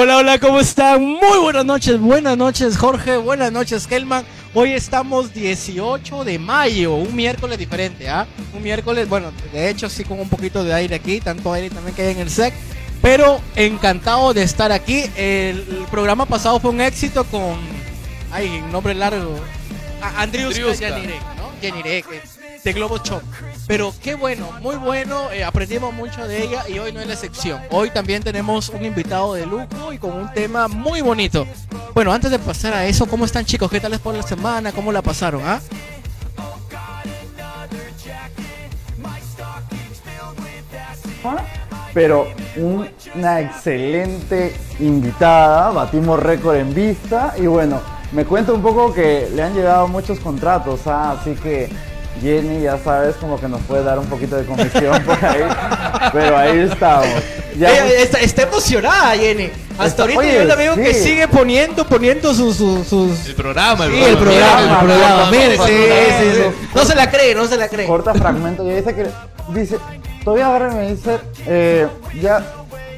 Hola, hola, ¿cómo están? Muy buenas noches, buenas noches Jorge, buenas noches Helman. Hoy estamos 18 de mayo, un miércoles diferente, ¿ah? Un miércoles, bueno, de hecho sí con un poquito de aire aquí, tanto aire también que hay en el SEC. Pero encantado de estar aquí. El, programa pasado fue un éxito con... Ay, nombre largo. Andriuska ¿no? Yanirek, de Globo. Pero qué bueno, muy bueno, eh, aprendimos mucho de ella y hoy no es la excepción. Hoy también tenemos un invitado de lujo y con un tema muy bonito. Bueno, antes de pasar a eso, ¿cómo están chicos? ¿Qué tal les por la semana? ¿Cómo la pasaron? Ah? Pero una excelente invitada, batimos récord en vista y bueno, me cuenta un poco que le han llegado muchos contratos, ¿ah? así que Jenny, ya sabes, como que nos puede dar un poquito de comisión por ahí. pero ahí estamos. está, emocionada, Jenny. Hasta ahorita yo la veo que sigue poniendo, poniendo sus, sus, El programa, el sí, el programa, el programa. Mire, sí, sí, sí. No se la cree, no se la cree. Corta fragmento y dice que, dice, todavía agarra y me dice, eh, ya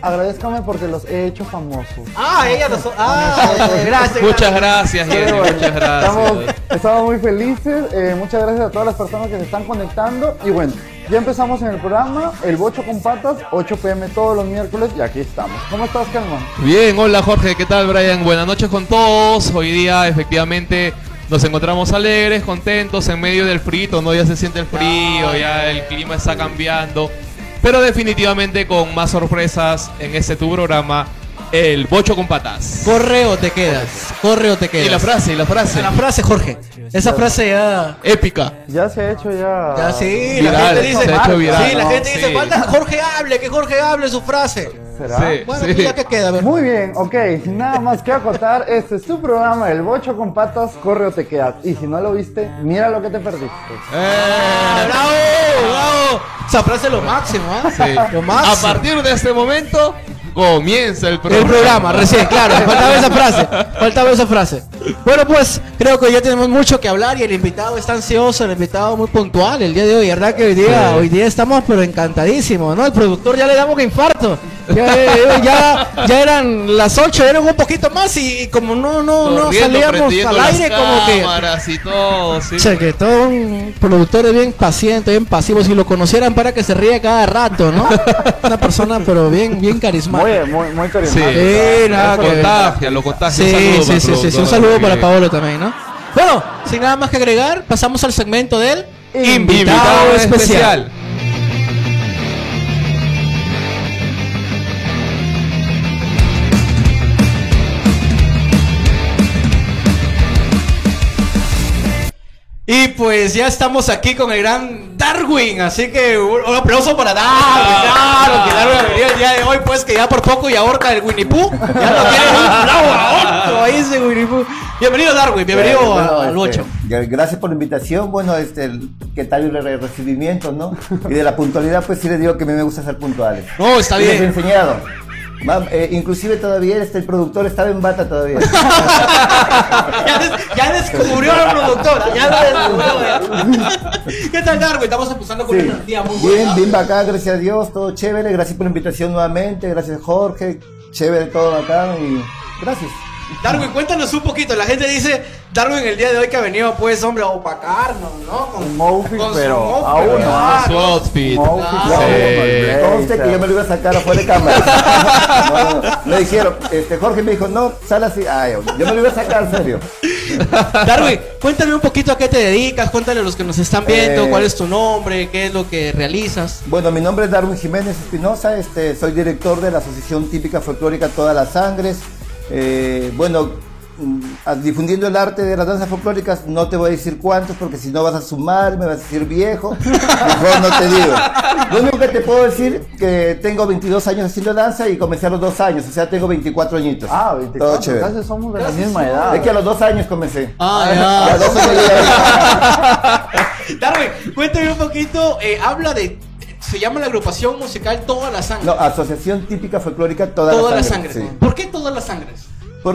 agradezcame porque los he hecho famosos. Ah, ella los. Ah, gracias. Muchas gracias, Jenny, muchas gracias. Estamos, muy felices. Eh, muchas gracias a todas las personas que se están conectando. Y bueno, ya empezamos en el programa, el Bocho con Patas, 8 pm todos los miércoles y aquí estamos. ¿Cómo estás, Calmón? Bien, hola Jorge, ¿qué tal, Brian? Buenas noches con todos. Hoy día, efectivamente. Nos encontramos alegres, contentos, en medio del frío, ¿no? Ya se siente el frío, ya el clima está cambiando. Pero definitivamente con más sorpresas en este tu programa, el bocho con patas. Corre o te quedas. Corre o te quedas. Y la frase, y la frase. La frase, Jorge. Esa frase ya. Épica. Ya se ha hecho ya. Ya sí, la gente dice. Se ha hecho viral. Sí, la gente dice, falta Jorge hable, que Jorge hable su frase. ¿Será? Sí, bueno, sí. ya que queda. Muy bien, ok. Nada más que acotar. Este es tu programa, El Bocho con Patas, corre o te quedas. Y si no lo viste, mira lo que te perdiste. ¡Eh! ¡Bravo! ¡Bravo! Esa frase es lo máximo, ¿eh? Sí. Lo máximo. A partir de este momento, Comienza el programa. El programa, recién, claro. Faltaba esa frase. Faltaba esa frase. Bueno, pues creo que ya tenemos mucho que hablar y el invitado está ansioso, el invitado muy puntual el día de hoy. ¿Verdad que hoy día, hoy día estamos pero encantadísimos, ¿no? El productor ya le damos un infarto. Ya, ya, eran las 8, eran un poquito más y, como no, no, no salíamos al aire como que... Y todo, sí. que todo un productor es bien paciente, bien pasivo. Si lo conocieran para que se ríe cada rato, ¿no? Una persona pero bien, bien carismática. Muy, muy, muy carismática. Sí, nada, lo contagia, lo contagia. Sí, sí, sí, sí, un saludo para Paolo también, ¿no? Bueno, sin nada más que agregar, pasamos al segmento del invitado, especial. Y pues ya estamos aquí con el gran Darwin, así que un, aplauso para Darwin, claro, que Darwin venía el día de hoy, pues que ya por poco y ahorca el Winnie Pooh, ya lo tiene un clavo ahí ese Winnie Pooh. Bienvenido Darwin, bienvenido al 8. Este, gracias por la invitación, bueno, este, qué tal el recibimiento, ¿no? Y de la puntualidad, pues sí le digo que a mí me gusta ser puntuales. No, está bien. Les he enseñado. Eh, inclusive todavía este, el productor estaba en bata todavía. ya, descubrió al productor, ya lo descubrió. ¿Qué tal Darwin? Estamos empezando con un día muy Bien, bueno. bien bacán, gracias a Dios, todo chévere. Gracias por la invitación nuevamente, gracias Jorge, chévere todo bacán y gracias. Darwin, cuéntanos un poquito. La gente dice, Darwin el día de hoy que ha venido, pues, hombre, a opacarnos, ¿no? Con, Mofis, pero aún no. Su outfit. Conste que yo me lo iba a sacar afuera de cámara. me dijeron, este, Jorge me dijo, no, sal así. Ay, yo me lo iba a sacar, en serio. Darwin, cuéntame un poquito a qué te dedicas, cuéntale a los que nos están viendo, cuál es tu nombre, qué es lo que realizas. Bueno, mi nombre es Darwin Jiménez Espinosa, este, soy director de la Asociación Típica Folclórica Todas las Sangres. Eh, bueno, mm, difundiendo el arte de las danzas folclóricas, no te voy a decir cuántos, porque si no vas a sumar, me vas a decir viejo. Mejor no te digo. Lo único que te puedo decir que tengo 22 años haciendo danza y comencé a los dos años, o sea, tengo 24 añitos. Ah, 24. Casi somos de la misma edad. Es que a los dos años comencé. Ah, ya. Darwin, cuéntame un poquito, eh, habla de se llama la agrupación musical Toda la Sangre. No, Asociación Típica Folclórica Toda, la Sangre. ¿Por qué Todas las Sangres?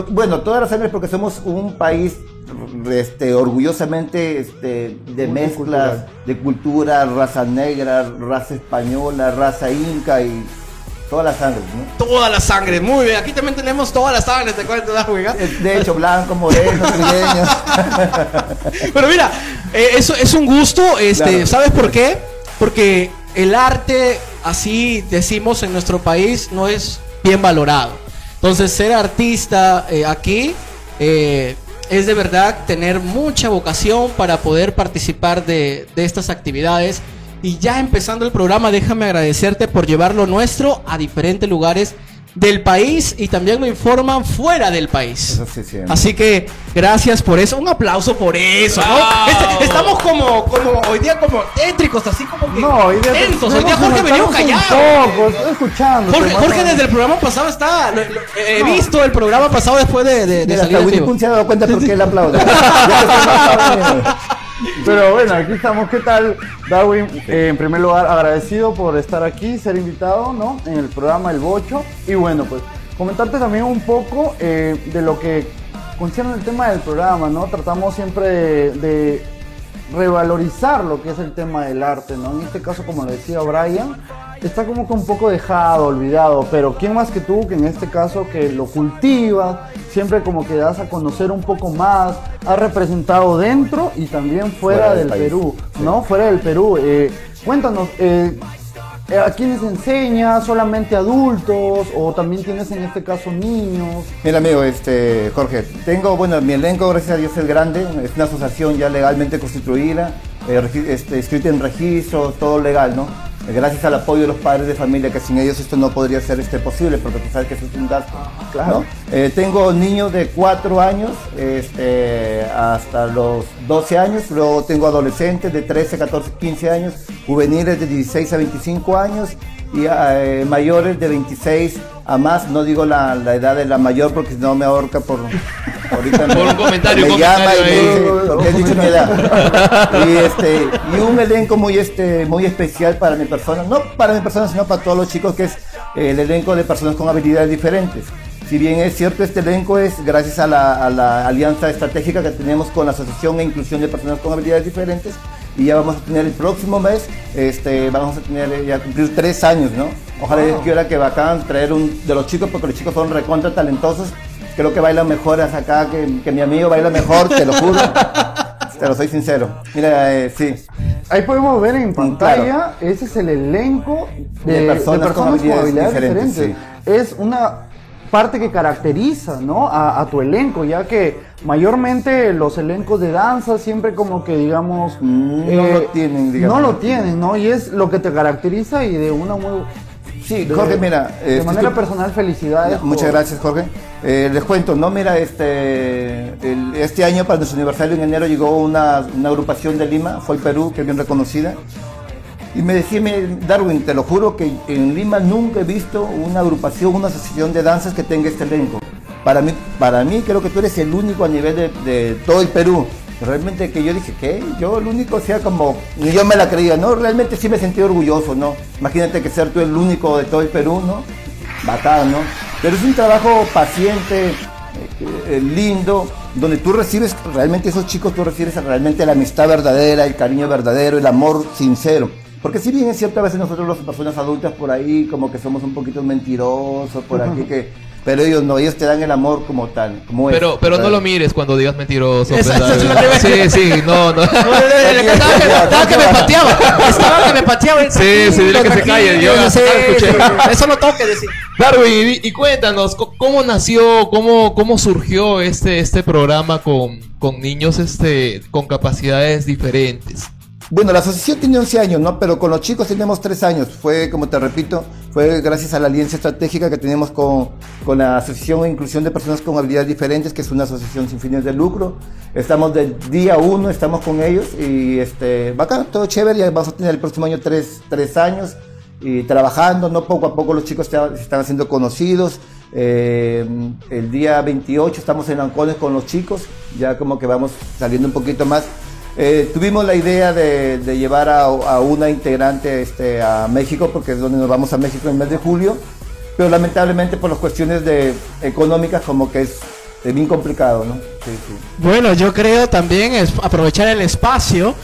bueno, Todas las Sangres porque somos un país este, orgullosamente este, de mezclas de cultura, raza negra, raza española, raza inca y toda la sangre, ¿no? Toda la sangre, muy bien. Aquí también tenemos toda la sangre, te cuento, Darwin. ¿ah? De hecho, blanco, moreno, trigueño. Pero mira, eh, eso es un gusto, este, Claro. ¿sabes por qué? Porque el arte, así decimos en nuestro país, no es bien valorado. Entonces, ser artista eh, aquí eh, es de verdad tener mucha vocación para poder participar de, estas actividades. Y ya empezando el programa, déjame agradecerte por llevar lo nuestro a diferentes lugares del país y también lo informan fuera del país. Eso sí, siempre. Así que gracias por eso. Un aplauso por eso, ¿no? Este- estamos como, como hoy día como tétricos, así como que No, hoy día tensos. Hoy día Jorge un callado. poco, estoy escuchando. Jorge, Jorge desde el programa pasado está. lo- lo- he visto el programa pasado después de, de, de Mira, salir hasta se ha dado cuenta por qué él aplaude. Pero bueno, aquí estamos. ¿Qué tal, Darwin? Eh, en primer lugar, agradecido por estar aquí, ser invitado, ¿no? En el programa El Bocho. Y bueno, pues comentarte también un poco eh, de lo que concierne el tema del programa, ¿no? Tratamos siempre de, de revalorizar lo que es el tema del arte, ¿no? En este caso, como decía Brian, está como que un poco dejado, olvidado, pero ¿quién más que tú, que en este caso que lo cultivas, siempre como que das a conocer un poco más, has representado dentro y también fuera, Fuera del Perú, sí. ¿no? Fuera del Perú. Eh, cuéntanos, eh, ¿a quiénes enseñas? ¿Solamente adultos? ¿O también tienes en este caso niños? Mira amigo, este Jorge, tengo, bueno, mi elenco, gracias a Dios, es grande, es una asociación ya legalmente constituida, eh, este, escrita en registro, todo legal, ¿no? Gracias al apoyo de los padres de familia, que sin ellos esto no podría ser este posible, porque tú sabes que eso es un gasto. Claro. ¿no? Eh, tengo niños de 4 años este, hasta los 12 años, luego tengo adolescentes de 13, 14, 15 años, juveniles de 16 a 25 años y eh, mayores de 26 a más, no digo la, la edad de la mayor porque si no me ahorca por ahorita Por un comentario, me llama y me dice. "¿Por qué has dicho mi edad?". y este y un elenco muy este muy especial para mi persona, no para mi persona sino para todos los chicos que es el elenco de personas con habilidades diferentes. Si bien es cierto, este elenco es gracias a la, a la alianza estratégica que tenemos con la Asociación e Inclusión de Personas con Habilidades Diferentes y ya vamos a tener el próximo mes, este, vamos a tener eh, ya cumplir tres años, ¿no? Ojalá Dios quiera que bacán traer un de los chicos, porque los chicos son recontra talentosos, creo que bailan mejor hasta acá que, que mi amigo baila mejor, te lo juro, te lo soy sincero. Mira, eh, sí, Ahí podemos ver en pantalla, claro. ese es el elenco de, De de personas con habilidades diferentes, diferentes. Es una parte que caracteriza ¿no? a, a tu elenco, ya que mayormente los elencos de danza siempre como que digamos... eh, no lo tienen, digamos. No lo tienen, ¿no? Y es lo que te caracteriza y de una muy... sí, de- Jorge, mira. De este, manera estoy- personal, felicidades. Muchas por- gracias, Jorge. Eh, les cuento, no, mira, este, el- este año para nuestro aniversario en enero llegó una, una agrupación de Lima, fue Perú, que es bien reconocida. Y me decía, "Me- Darwin, te lo juro que en Lima nunca he visto una agrupación, una asociación de danzas que tenga este elenco. Para mí, para mí creo que tú eres el único a nivel de, todo el Perú. Realmente que yo dije, ¿qué? Yo el único, sea, como, ni yo me la creía, ¿no? Realmente sí me sentí orgulloso, ¿no? Imagínate que ser tú el único de todo el Perú, ¿no? Bacán, ¿no? Pero es un trabajo paciente, eh, eh, lindo, donde tú recibes, realmente esos chicos, tú recibes realmente la amistad verdadera, el cariño verdadero, el amor sincero. Porque si bien es cierto, a veces nosotros las personas adultas por ahí como que somos un poquito mentirosos, por aquí que... Pero ellos no, ellos te dan el amor como tal, como es. Pero, pero no lo mires cuando digas mentiroso. Pues, eso es que Sí, sí, no, no. Estaba que, que me pateaba. Estaba que me pateaba. Sí, sí, dile que se calle, yo no sé, escuché. Eso no toque decir. Darwin, y, y cuéntanos, ¿cómo nació, cómo, cómo surgió este, este programa con, con niños este, con capacidades diferentes? Bueno, la asociación tiene 11 años, ¿no? Pero con los chicos tenemos 3 años. Fue, como te repito, fue gracias a la alianza estratégica que tenemos con, con la Asociación de Inclusión de Personas con Habilidades Diferentes, que es una asociación sin fines de lucro. Estamos del día 1, estamos con ellos y este, bacán, todo chévere. Ya vamos a tener el próximo año 3, años y trabajando, ¿no? Poco a poco los chicos se están haciendo conocidos. Eh, el día 28 estamos en Ancones con los chicos, ya como que vamos saliendo un poquito más. Eh, tuvimos la idea de, de llevar a, a una integrante este, a México, porque es donde nos vamos a México en el mes de julio, pero lamentablemente por las cuestiones de, económicas como que es, es bien complicado, ¿no? Sí, sí. Bueno, yo creo también es aprovechar el espacio,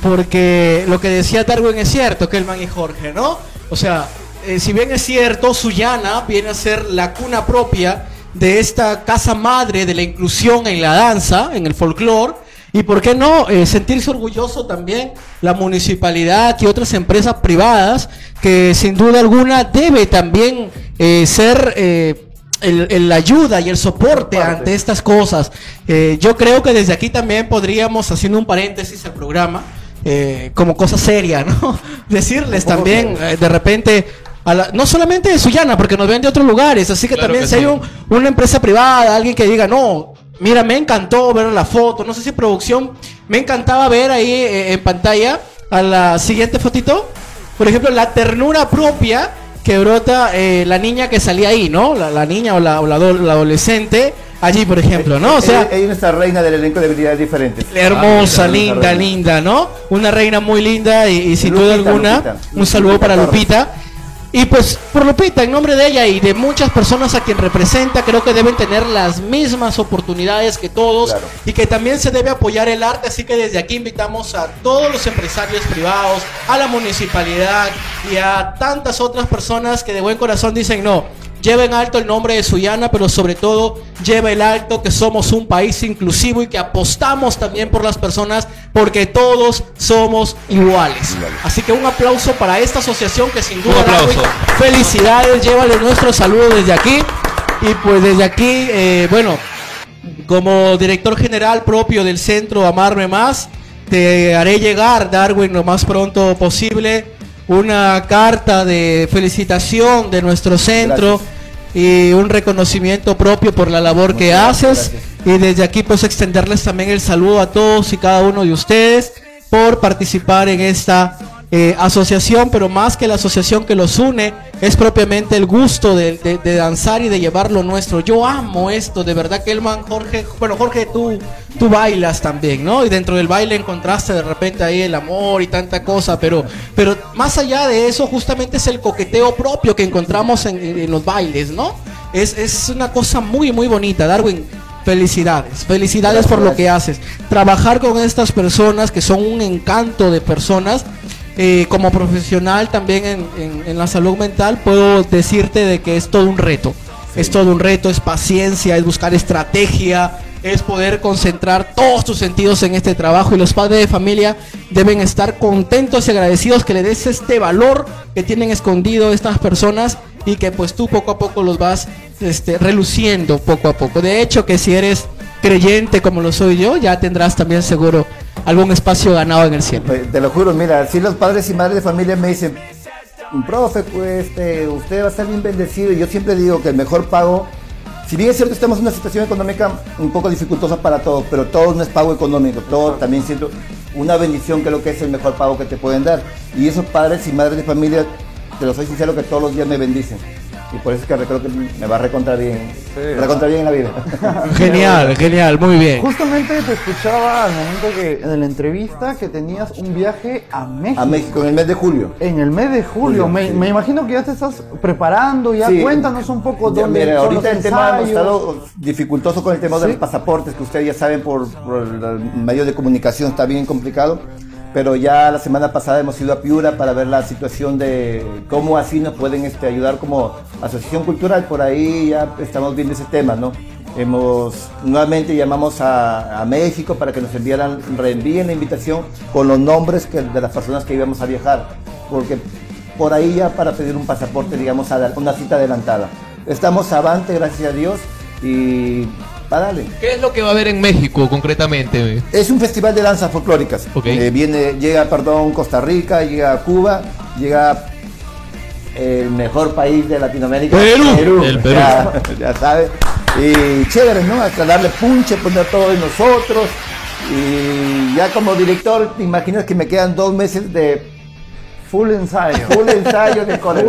porque lo que decía Darwin es cierto, Kelman y Jorge, ¿no? O sea, eh, si bien es cierto, Sullana viene a ser la cuna propia de esta casa madre de la inclusión en la danza, en el folclore, y por qué no eh, sentirse orgulloso también la municipalidad y otras empresas privadas que sin duda alguna debe también eh, ser eh, el, el ayuda y el soporte Parte. ante estas cosas. Eh, yo creo que desde aquí también podríamos, haciendo un paréntesis al programa, eh, como cosa seria, ¿no? Decirles también, de repente, a la- no solamente de Sullana, porque nos ven de otros lugares, así que Claro también que si sí. hay un- una empresa privada, alguien que diga, no, mira, me encantó ver la foto, no sé si producción, me encantaba ver ahí eh, en pantalla a la siguiente fotito, por ejemplo, la ternura propia que brota eh, la niña que salía ahí, ¿no? La, la niña o, la, o la ado- la adolescente, allí, por ejemplo, ¿no? O sea, es nuestra reina del elenco de habilidades diferentes. Hermosa, Ah, linda, linda, ¿no? Una reina muy linda y, y sin duda Lupita, alguna, Lupita. un saludo Lupita para Torres. Y pues por Lupita, en nombre de ella y de muchas personas a quien representa, creo que deben tener las mismas oportunidades que todos Claro. y que también se debe apoyar el arte, así que desde aquí invitamos a todos los empresarios privados, a la municipalidad y a tantas otras personas que de buen corazón dicen no. Lleven alto el nombre de Suyana, pero sobre todo lleva el alto que somos un país inclusivo y que apostamos también por las personas porque todos somos iguales. Así que un aplauso para esta asociación que sin duda Un aplauso. Darwin, felicidades, llévale nuestro saludo desde aquí y pues desde aquí, eh, bueno, como director general propio del centro Amarme Más, te haré llegar, Darwin, lo más pronto posible, una carta de felicitación de nuestro centro y un reconocimiento propio por la labor que haces. gracias. Y desde aquí pues extenderles también el saludo a todos y cada uno de ustedes por participar en esta eh, asociación, pero más que la asociación que los une, es propiamente el gusto de, de- de danzar y de llevar lo nuestro. Yo amo esto, de verdad que el man, Jorge, bueno, Jorge, tú, tú bailas también, ¿no? Y dentro del baile encontraste de repente ahí el amor y tanta cosa, pero, pero más allá de eso, justamente es el coqueteo propio que encontramos en, en- en los bailes, ¿no? Es, es una cosa muy, muy bonita, Darwin. Felicidades, felicidades por lo que haces. Trabajar con estas personas que son un encanto de personas, eh, como profesional también en, en- en la salud mental, puedo decirte de que es todo un reto. Es todo un reto, es paciencia, es buscar estrategia, es poder concentrar todos tus sentidos en este trabajo y los padres de familia deben estar contentos y agradecidos que le des este valor que tienen escondido estas personas y que pues tú poco a poco los vas este, reluciendo poco a poco. De hecho que si eres creyente como lo soy yo, ya tendrás también seguro algún espacio ganado en el cielo. Pues, Te lo juro, mira, si los padres y madres de familia me dicen, profe, pues este, usted va a estar bien bendecido. Y yo siempre digo que el mejor pago, si bien es cierto estamos en una situación económica un poco dificultosa para todos, pero todo no es pago económico, todo también siento una bendición que lo que es el mejor pago que te pueden dar. Y esos padres y madres de familia, te lo soy sincero que todos los días me bendicen. Y por eso es que creo que me va a recontra bien, recontra bien en la vida. Genial, genial, muy bien. Justamente te escuchaba al momento que en la entrevista que tenías un viaje a México. A México en el mes de julio. En el mes de julio. Julio, me, sí. me imagino que ya te estás preparando. Ya Sí. cuéntanos un poco Ya, dónde mira, son ahorita los el tema ensayos. estado dificultoso con el tema de Sí. los pasaportes, que ustedes ya saben por, por el medio de comunicación está bien complicado. Pero ya la semana pasada hemos ido a Piura para ver la situación de cómo así nos pueden este, ayudar como asociación cultural. Por ahí ya estamos viendo ese tema, ¿no? Hemos nuevamente llamamos a, México para que nos enviaran, reenvíen la invitación con los nombres de las personas que íbamos a viajar, porque por ahí ya para pedir un pasaporte, digamos, a una cita adelantada. Estamos avante, gracias a Dios, y ¿Qué es lo que va a haber en México concretamente? Es un festival de danzas folclóricas. Eh, viene, llega, perdón, Costa Rica, llega Cuba, llega el mejor país de Latinoamérica. Perú. El Perú. Ya, ya sabes. Y chévere, ¿no? Hasta darle punche, poner todo de nosotros. Y ya como director, te imaginas que me quedan dos meses de Full ensayo. full ensayo de. Jorge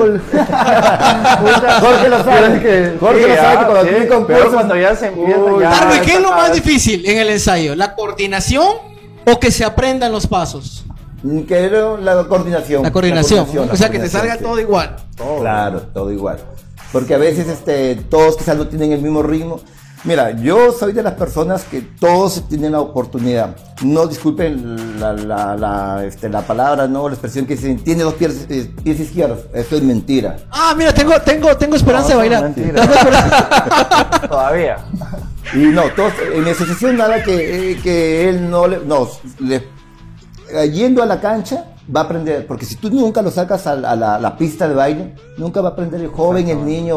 lo sabe. que- Jorge sí, lo sabe ah, que cuando sí, tiene pero concursos. cuando ya se empieza, Uy, ya- Darwin, ¿qué es lo más difícil en el ensayo? ¿La coordinación o que se aprendan los pasos? Que era la coordinación. La coordinación. la o sea, que te salga sí. todo igual. Claro, todo igual. Porque a veces este, todos quizás no tienen el mismo ritmo. Mira, yo soy de las personas que todos tienen la oportunidad. No disculpen la, la, la, este, la palabra, no, la expresión que dicen, tiene dos pies, eh, pies izquierdos. Eso es mentira. Ah, mira, tengo, tengo, tengo esperanza de bailar. mentira. Todavía. Y no, todos, en mi asociación nada que, eh, que él no le, no, le- eh, yendo a la cancha va a aprender, porque si tú nunca lo sacas a, la, a la- la pista de baile, nunca va a aprender el joven, el niño,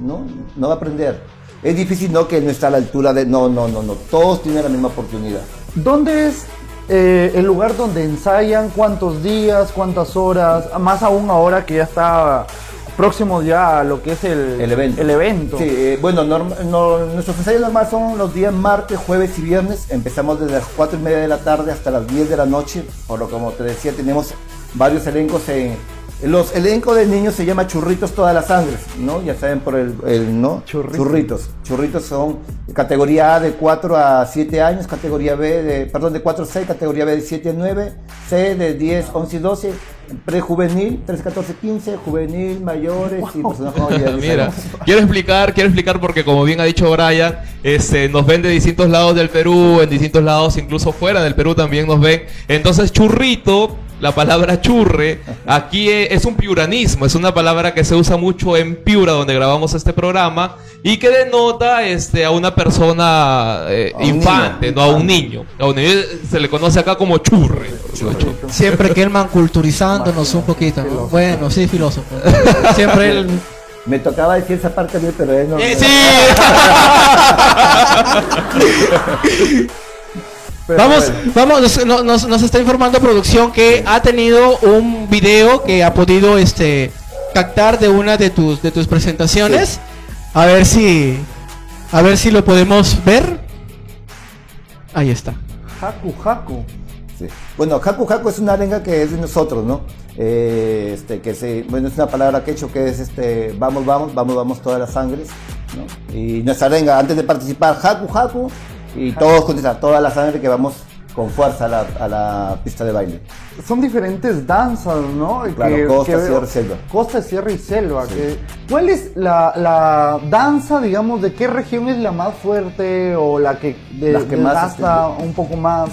no, no va a aprender. Es difícil, no, que no está a la altura de, no, no, no, no, todos tienen la misma oportunidad. ¿Dónde es eh, el lugar donde ensayan? ¿Cuántos días? ¿Cuántas horas? Más aún ahora que ya está próximo ya a lo que es el, El evento. el evento. Sí, eh, bueno, norm- no- nuestros ensayos normales son los días martes, jueves y viernes. Empezamos desde las 4 y media de la tarde hasta las 10 de la noche. Por lo que, como te decía, tenemos varios elencos en... Los elencos de niños se llama churritos todas las sangres, ¿no? Ya saben por el, el, ¿no? Churritos. Churritos. Churritos son categoría A de 4 a 7 años, categoría B de, perdón, de 4 a 6, categoría B de 7 a 9, C de 10, 11 y 12, prejuvenil, 13, 14, 15, juvenil, mayores y personas con habilidades Mira, quiero explicar, quiero explicar porque como bien ha dicho Brian, este, nos ven de distintos lados del Perú, en distintos lados, incluso fuera del Perú también nos ven. Entonces, churrito, la palabra churre, aquí e- es un piuranismo, es una palabra que se usa mucho en Piura, donde grabamos este programa, y que denota este, a una persona eh, A un infante, niño, no a un niño. A un niño se le conoce acá como churre. Siempre que Kelman culturizándonos un poquito. ¿no? Bueno, sí, filósofo. Siempre él. Me tocaba decir esa parte bien, pero él no. Eh, no- sí. Pero Vamos, bueno. vamos, nos, no- nos, nos está informando producción que ha tenido un video que ha podido este captar de una de tus de tus presentaciones. A ver si a ver si lo podemos ver. Ahí está. Haku Haku. Sí. Bueno, Haku Haku es una arenga que es de nosotros, ¿no? Eh, este, que se, bueno, es una palabra que he hecho que es este, vamos, vamos, vamos, vamos todas las sangres, ¿no? Y nuestra arenga, antes de participar, Haku Haku, y todos contestan, toda la sangre que vamos con fuerza a la, a la pista de baile. Son diferentes danzas, ¿no? Claro, costa, sierra y selva. Costa, sierra y selva. que- ¿Cuál es la, la danza, digamos, de qué región es la más fuerte o la que, de, Las que más, desgasta un poco más?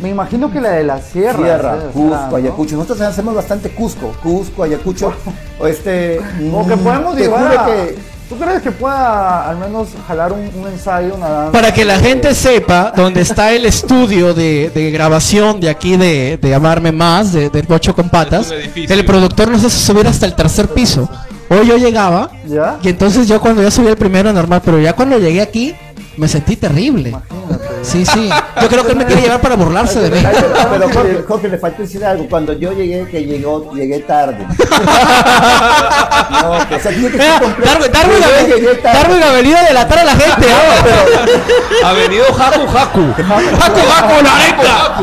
Me imagino que la de la sierra. Sierra, ¿sí? Cusco. Ayacucho. Nosotros hacemos bastante Cusco, Cusco, Ayacucho. o este, Como que podemos te llevar a- que ¿Tú crees que pueda al menos jalar un, un ensayo, una danza? Para que la gente sepa dónde está el estudio de, de grabación de aquí de, de Amarme Más, de, del Bocho con Patas, el productor nos hace subir hasta el tercer piso. Hoy yo llegaba ¿Ya? y entonces yo cuando ya subí el primero normal, pero ya cuando llegué aquí me sentí terrible. Imagínate. Sí, sí. Yo creo que él me quiere llevar para burlarse de mí. Pero, pero Jorge, Jorge, le faltó decir algo. Cuando yo llegué, que llegó, llegué tarde. no, que, o sea, tiene que ser completo. Darwin, ha venido a delatar a la gente. ¿ah? Ha venido Haku Haku. Haku Haku, la arenga.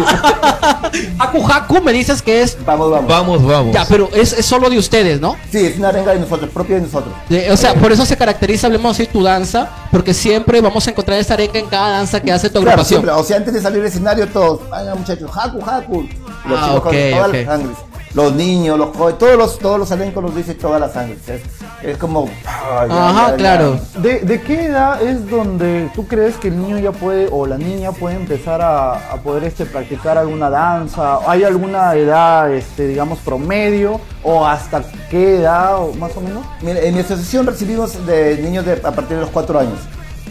Haku Haku me dices que es. Vamos, vamos. Vamos, vamos. Ya, pero es, es solo de ustedes, ¿no? Sí, es una arenga de nosotros, propia de nosotros. De- o sea, por eso se caracteriza, hablemos así, tu danza, porque siempre vamos a encontrar esta arenga en cada danza que hace tu Claro, siempre. O sea, antes de salir al escenario, todos, venga muchachos, Haku, Haku. Los Ah, chicos con ok, todas las sangres. Los niños, los jóvenes, todos los, todos los elencos los dice todas las sangres. Es, es como. ah, ya, Ajá, ya, ya. claro. ¿De, de qué edad es donde tú crees que el niño ya puede o la niña puede empezar a, a poder este, practicar alguna danza? ¿Hay alguna edad, este, digamos, promedio? ¿O hasta qué edad o más o menos? Mira, en mi asociación recibimos de niños de, a partir de los cuatro años.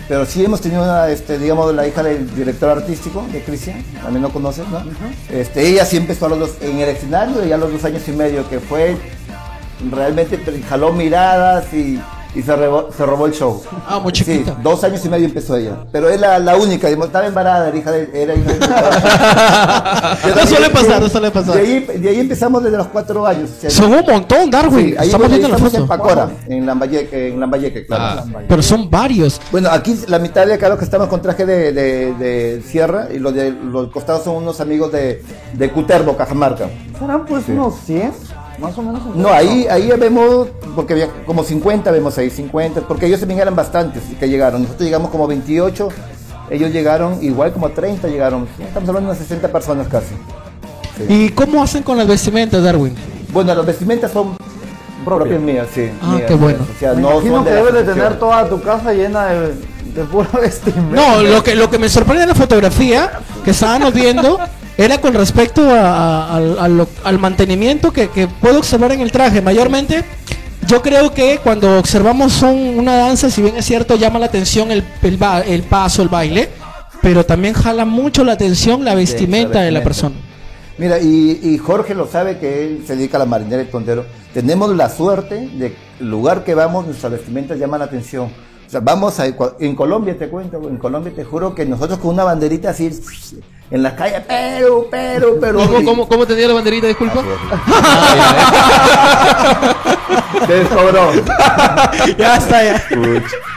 Pero sí hemos tenido una, este, digamos, la hija del director artístico de Cristian, también lo conoces, ¿no? este, ella sí empezó a los dos, en el escenario ya a los dos años y medio, que fue realmente jaló miradas y, y se, robó, se robó el show. Ah, muy Sí, chiquita. dos años y medio empezó ella. Pero es la, la única, estaba embarazada, era hija de. Era hija de- No suele pasar, no suele pasar. De ahí, de ahí empezamos desde los cuatro años. o sea, Son un montón, Darwin. sí, ahí Estamos viendo la estamos en foto. Pacora, en Lambayeque, en Lambayeque, claro. Ah. Pero son varios. Bueno, aquí la mitad de acá los que estamos con traje de, de- de sierra y los de los costados son unos amigos de, de Cuterbo, Cajamarca. ¿Serán pues unos 100? Más o menos. No, ahí, ahí vemos, porque había como 50 vemos ahí, 50, porque ellos también eran bastantes que llegaron. Nosotros llegamos como 28, ellos llegaron igual como 30 llegaron. Estamos hablando de unas 60 personas casi. ¿Y cómo hacen con las vestimentas, Darwin? Bueno, las vestimentas son propias mías, sí. Ah, mías, qué bueno. O sea, Me no imagino que de la debes de tener toda tu casa llena de, de puro vestimenta. No, lo que, lo que me sorprende en la fotografía que estábamos viendo era con respecto a- a- al, al lo- al mantenimiento que, que puedo observar en el traje. Mayormente, yo creo que cuando observamos un- una danza, si bien es cierto, llama la atención el, el, ba- el paso, el baile, pero también jala mucho la atención la vestimenta de la vestimenta. persona. Mira, y, y Jorge lo sabe que él se dedica a la marinera y tondero. Tenemos la suerte de lugar que vamos, nuestra vestimenta llama la atención. O sea, vamos a, en Colombia, te cuento, en Colombia te juro que nosotros con una banderita así, en la calle, pero, pero, pero. ¿Cómo, cómo, cómo tenía la banderita, disculpa? Te descobró. ya está, ya.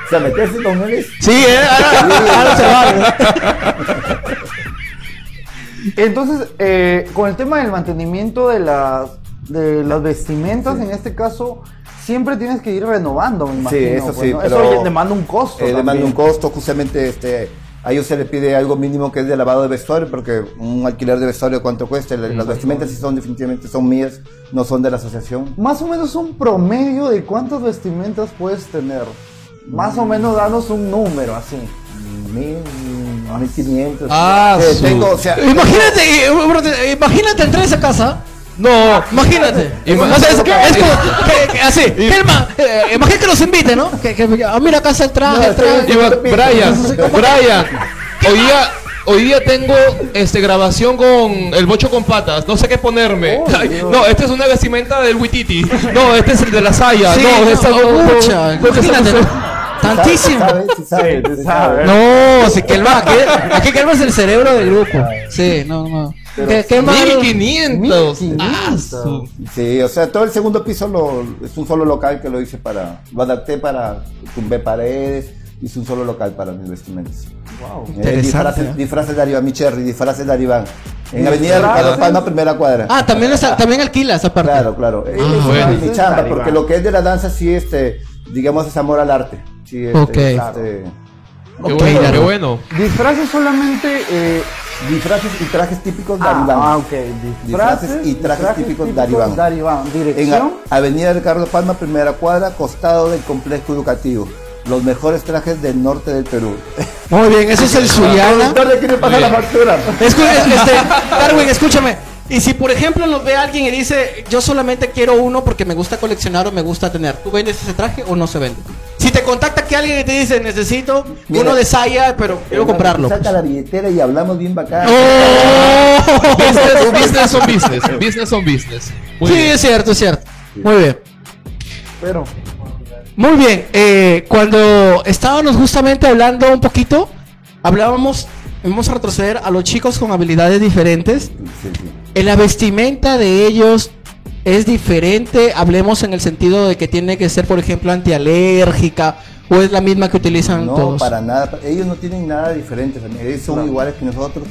O sea, meterse con él. Sí, eh, ahora, se va. Entonces, eh, con el tema del mantenimiento de las, de las vestimentas, en este caso, siempre tienes que ir renovando, me imagino. Sí, eso pues, sí, ¿no? pero Eso demanda un costo. Eh, demanda un costo, justamente este, a ellos se le pide algo mínimo que es de lavado de vestuario, porque un alquiler de vestuario cuánto cuesta, La- las vestimentas sí son definitivamente son mías, no son de la asociación. Más o menos un promedio de cuántas vestimentas puedes tener. Más o menos danos un número así. Mil, mil quinientos. Ah, Eh, su- tengo, o sea, Imagínate, eh, imagínate entrar a esa casa. No, imagínate. Ima- O sea, es, que- es como que, que así. eh, imagínate que los invite, ¿no? Que, que ah, mira acá está el traje, el traje. Iba- Brian, Brian, hoy día, hoy día tengo este grabación con el bocho con patas, no sé qué ponerme. Oh, Ay, no, esta es una vestimenta del Wititi. No, este es el de la saya. Sí, no, no, esta oh, no, pucha, no, esta imagínate, no- ¿no? Tantísimo. No, si que el ma- aquí, aquí que el ma es el cerebro del grupo. Sí, no, no. ¿Qué, qué malo? 1500. 1500. Ah, su- Sí, o sea, todo el segundo piso lo, es un solo local que lo hice para, lo adapté para, tumbé paredes, hice un solo local para mis vestimentas. Wow. Eh, Interesante, disfraces, ¿eh? disfraces de Aribán, mi Cherry, disfraces de Aribán. En Avenida. Ricardo Palma, primera cuadra. Ah, también, está, también alquila esa parte. Claro, claro. Eh, Ah, es bueno. mi chamba, porque lo que es de la danza sí, este, digamos, es amor al arte. Sí, este, Ok. este, Qué Ok, bueno, qué bueno. Disfraces solamente. Eh, disfraces y trajes típicos de ah, Aribán. ah, ok. Disfraces y trajes típicos Aribán. de Aribán. Dirección. Avenida Ricardo Palma, primera cuadra, costado del complejo educativo. Los mejores trajes del norte del Perú. Muy bien, eso es el Suyana. ¿Dónde quiere pasar la factura? Escu- este, Darwin, escúchame. Y si por ejemplo nos ve alguien y dice, yo solamente quiero uno porque me gusta coleccionar o me gusta tener, ¿tú vendes ese traje o no se vende? Si te contacta que alguien y te dice, necesito Mira. uno de Saya, pero quiero comprarlo. Saca la billetera y hablamos bien bacán. ¡Oh! Business, business on business. Business on business. Muy sí, bien. es cierto, es cierto. Muy bien. Pero. Muy bien, eh, cuando estábamos justamente hablando un poquito, hablábamos, vamos a retroceder a los chicos con habilidades diferentes. Sí, sí. En la vestimenta de ellos es diferente, hablemos en el sentido de que tiene que ser, por ejemplo, antialérgica o es la misma que utilizan No, todos. para nada. Ellos no tienen nada diferente. Ellos son iguales que nosotros.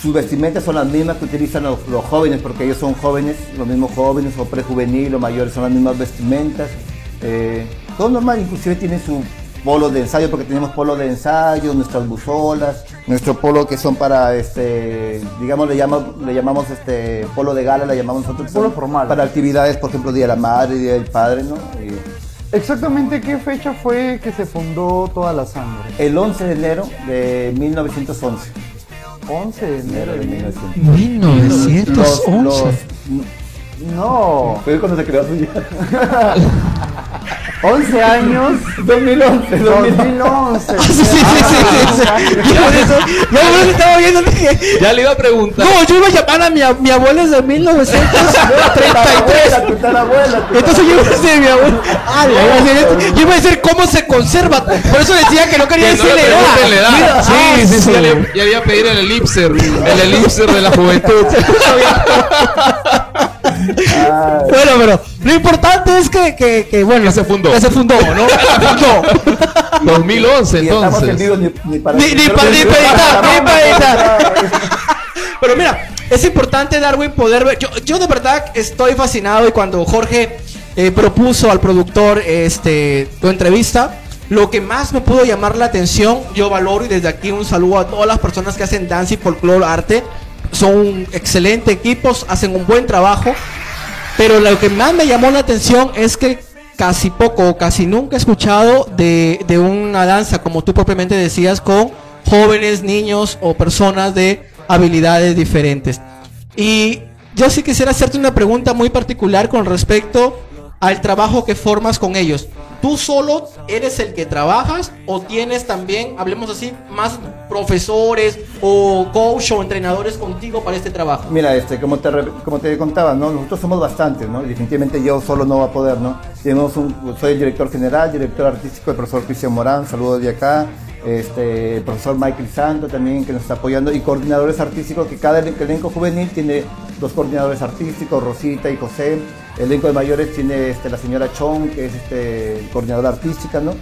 Sus vestimentas son las mismas que utilizan los, los jóvenes, porque ellos son jóvenes, los mismos jóvenes o prejuvenil o mayores, son las mismas vestimentas. Eh, todo normal, inclusive tienen su polo de ensayo, porque tenemos polo de ensayo, nuestras buzolas, nuestro polo que son para, este, digamos, le llamamos, le llamamos este polo de gala, le llamamos nosotros. Polo formal. Para actividades, por ejemplo, Día de la Madre, Día del Padre, ¿no? Y Exactamente qué fecha fue que se fundó toda la sangre. el 11 de enero de 1911. 11 de enero de 1900. 1911. Los- No, Fue cuando se creó su 11 años. 2011, 2011. Sí, sí, sí, sí, sí. Yo por eso, yo por eso estaba viendo dije, Ya le iba a preguntar. no, yo iba a llamar a mi, a- mi abuela es de 1933. abuela. Entonces yo iba a decir mi abuela. Ah, le iba a decir- yo iba a decir cómo se conserva. Por eso decía que no quería Que no le decirle edad. Sí, ah, sí, sí. Ya, le, ya le iba a pedir el elipser. El elipser de la juventud. Bueno, pero lo importante es que, que, que bueno, Que se fundó. Que se fundó, ¿no? Se fundó. 2011, Y entonces. ni, ni para Ni, ni para ni para editar, ni para editar. Pero mira, es importante, Darwin, poder ver. Yo, yo de verdad estoy fascinado y cuando Jorge eh, propuso al productor este tu entrevista, lo que más me pudo llamar la atención, yo valoro y desde aquí un saludo a todas las personas que hacen dance y folclore arte. Son excelentes equipos, hacen un buen trabajo. Pero lo que más me llamó la atención es que casi poco o casi nunca he escuchado de, de una danza, como tú propiamente decías, con jóvenes, niños o personas de habilidades diferentes. Y yo sí quisiera hacerte una pregunta muy particular con respecto al trabajo que formas con ellos. ¿Tú solo eres el que trabajas o tienes también, hablemos así, más profesores o coach o entrenadores contigo para este trabajo? Mira, este, como te, como te contaba, ¿no? nosotros somos bastantes, ¿no? Definitivamente yo solo no va a poder, ¿no? Tenemos un, soy el director general, director artístico, el profesor Cristian Morán, saludos de acá, este, el profesor Michael Santo también que nos está apoyando y coordinadores artísticos, que cada elen- elenco juvenil tiene dos coordinadores artísticos, Rosita y José. El elenco de mayores tiene este, la señora Chong, que es este, coordinadora artística, ¿no?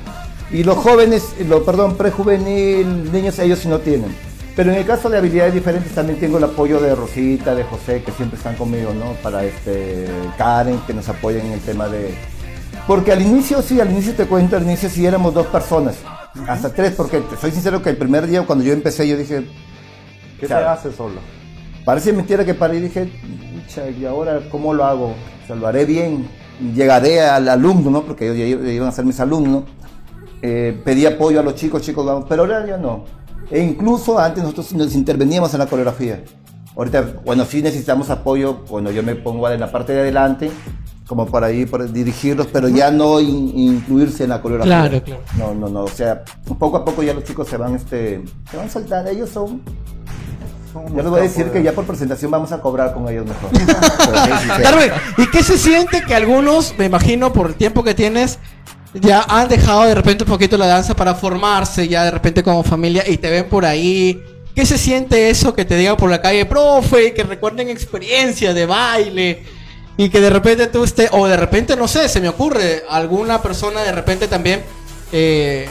Y los jóvenes, lo, perdón, prejuvenil, niños, ellos sí no tienen. Pero en el caso de habilidades diferentes también tengo el apoyo de Rosita, de José, que siempre están conmigo, ¿no? Para este, Karen, que nos apoyan en el tema de... Porque al inicio, sí, al inicio te cuento, al inicio sí éramos dos personas, hasta tres, porque soy sincero que el primer día cuando yo empecé yo dije, ¿Qué se hace solo? Parece mentira que para y dije, "Pucha, ¿y ahora cómo lo hago? O sea, lo haré bien, llegaré al alumno, ¿no? Porque ellos ya iban- iban a ser mis alumnos. Eh, pedí apoyo a los chicos, chicos, vamos, pero ahora ya no. E incluso antes nosotros nos interveníamos en la coreografía. Ahorita, bueno, sí necesitamos apoyo cuando yo me pongo en la parte de adelante, como para ir, para dirigirlos, pero ya no in- incluirse en la coreografía. Claro, claro. No, no, no, o sea, poco a poco ya los chicos se van, este, se van soltando, ellos son yo les voy a decir que ya por presentación vamos a cobrar con ellos mejor. Darwin, ¿y qué se siente que algunos, me imagino por el tiempo que tienes, ya han dejado de repente un poquito la danza para formarse ya de repente como familia y te ven por ahí? ¿Qué se siente eso que te digan por la calle, profe, que recuerden experiencias de baile y que de repente tú estés, o de repente, no sé, se me ocurre, alguna persona de repente también eh,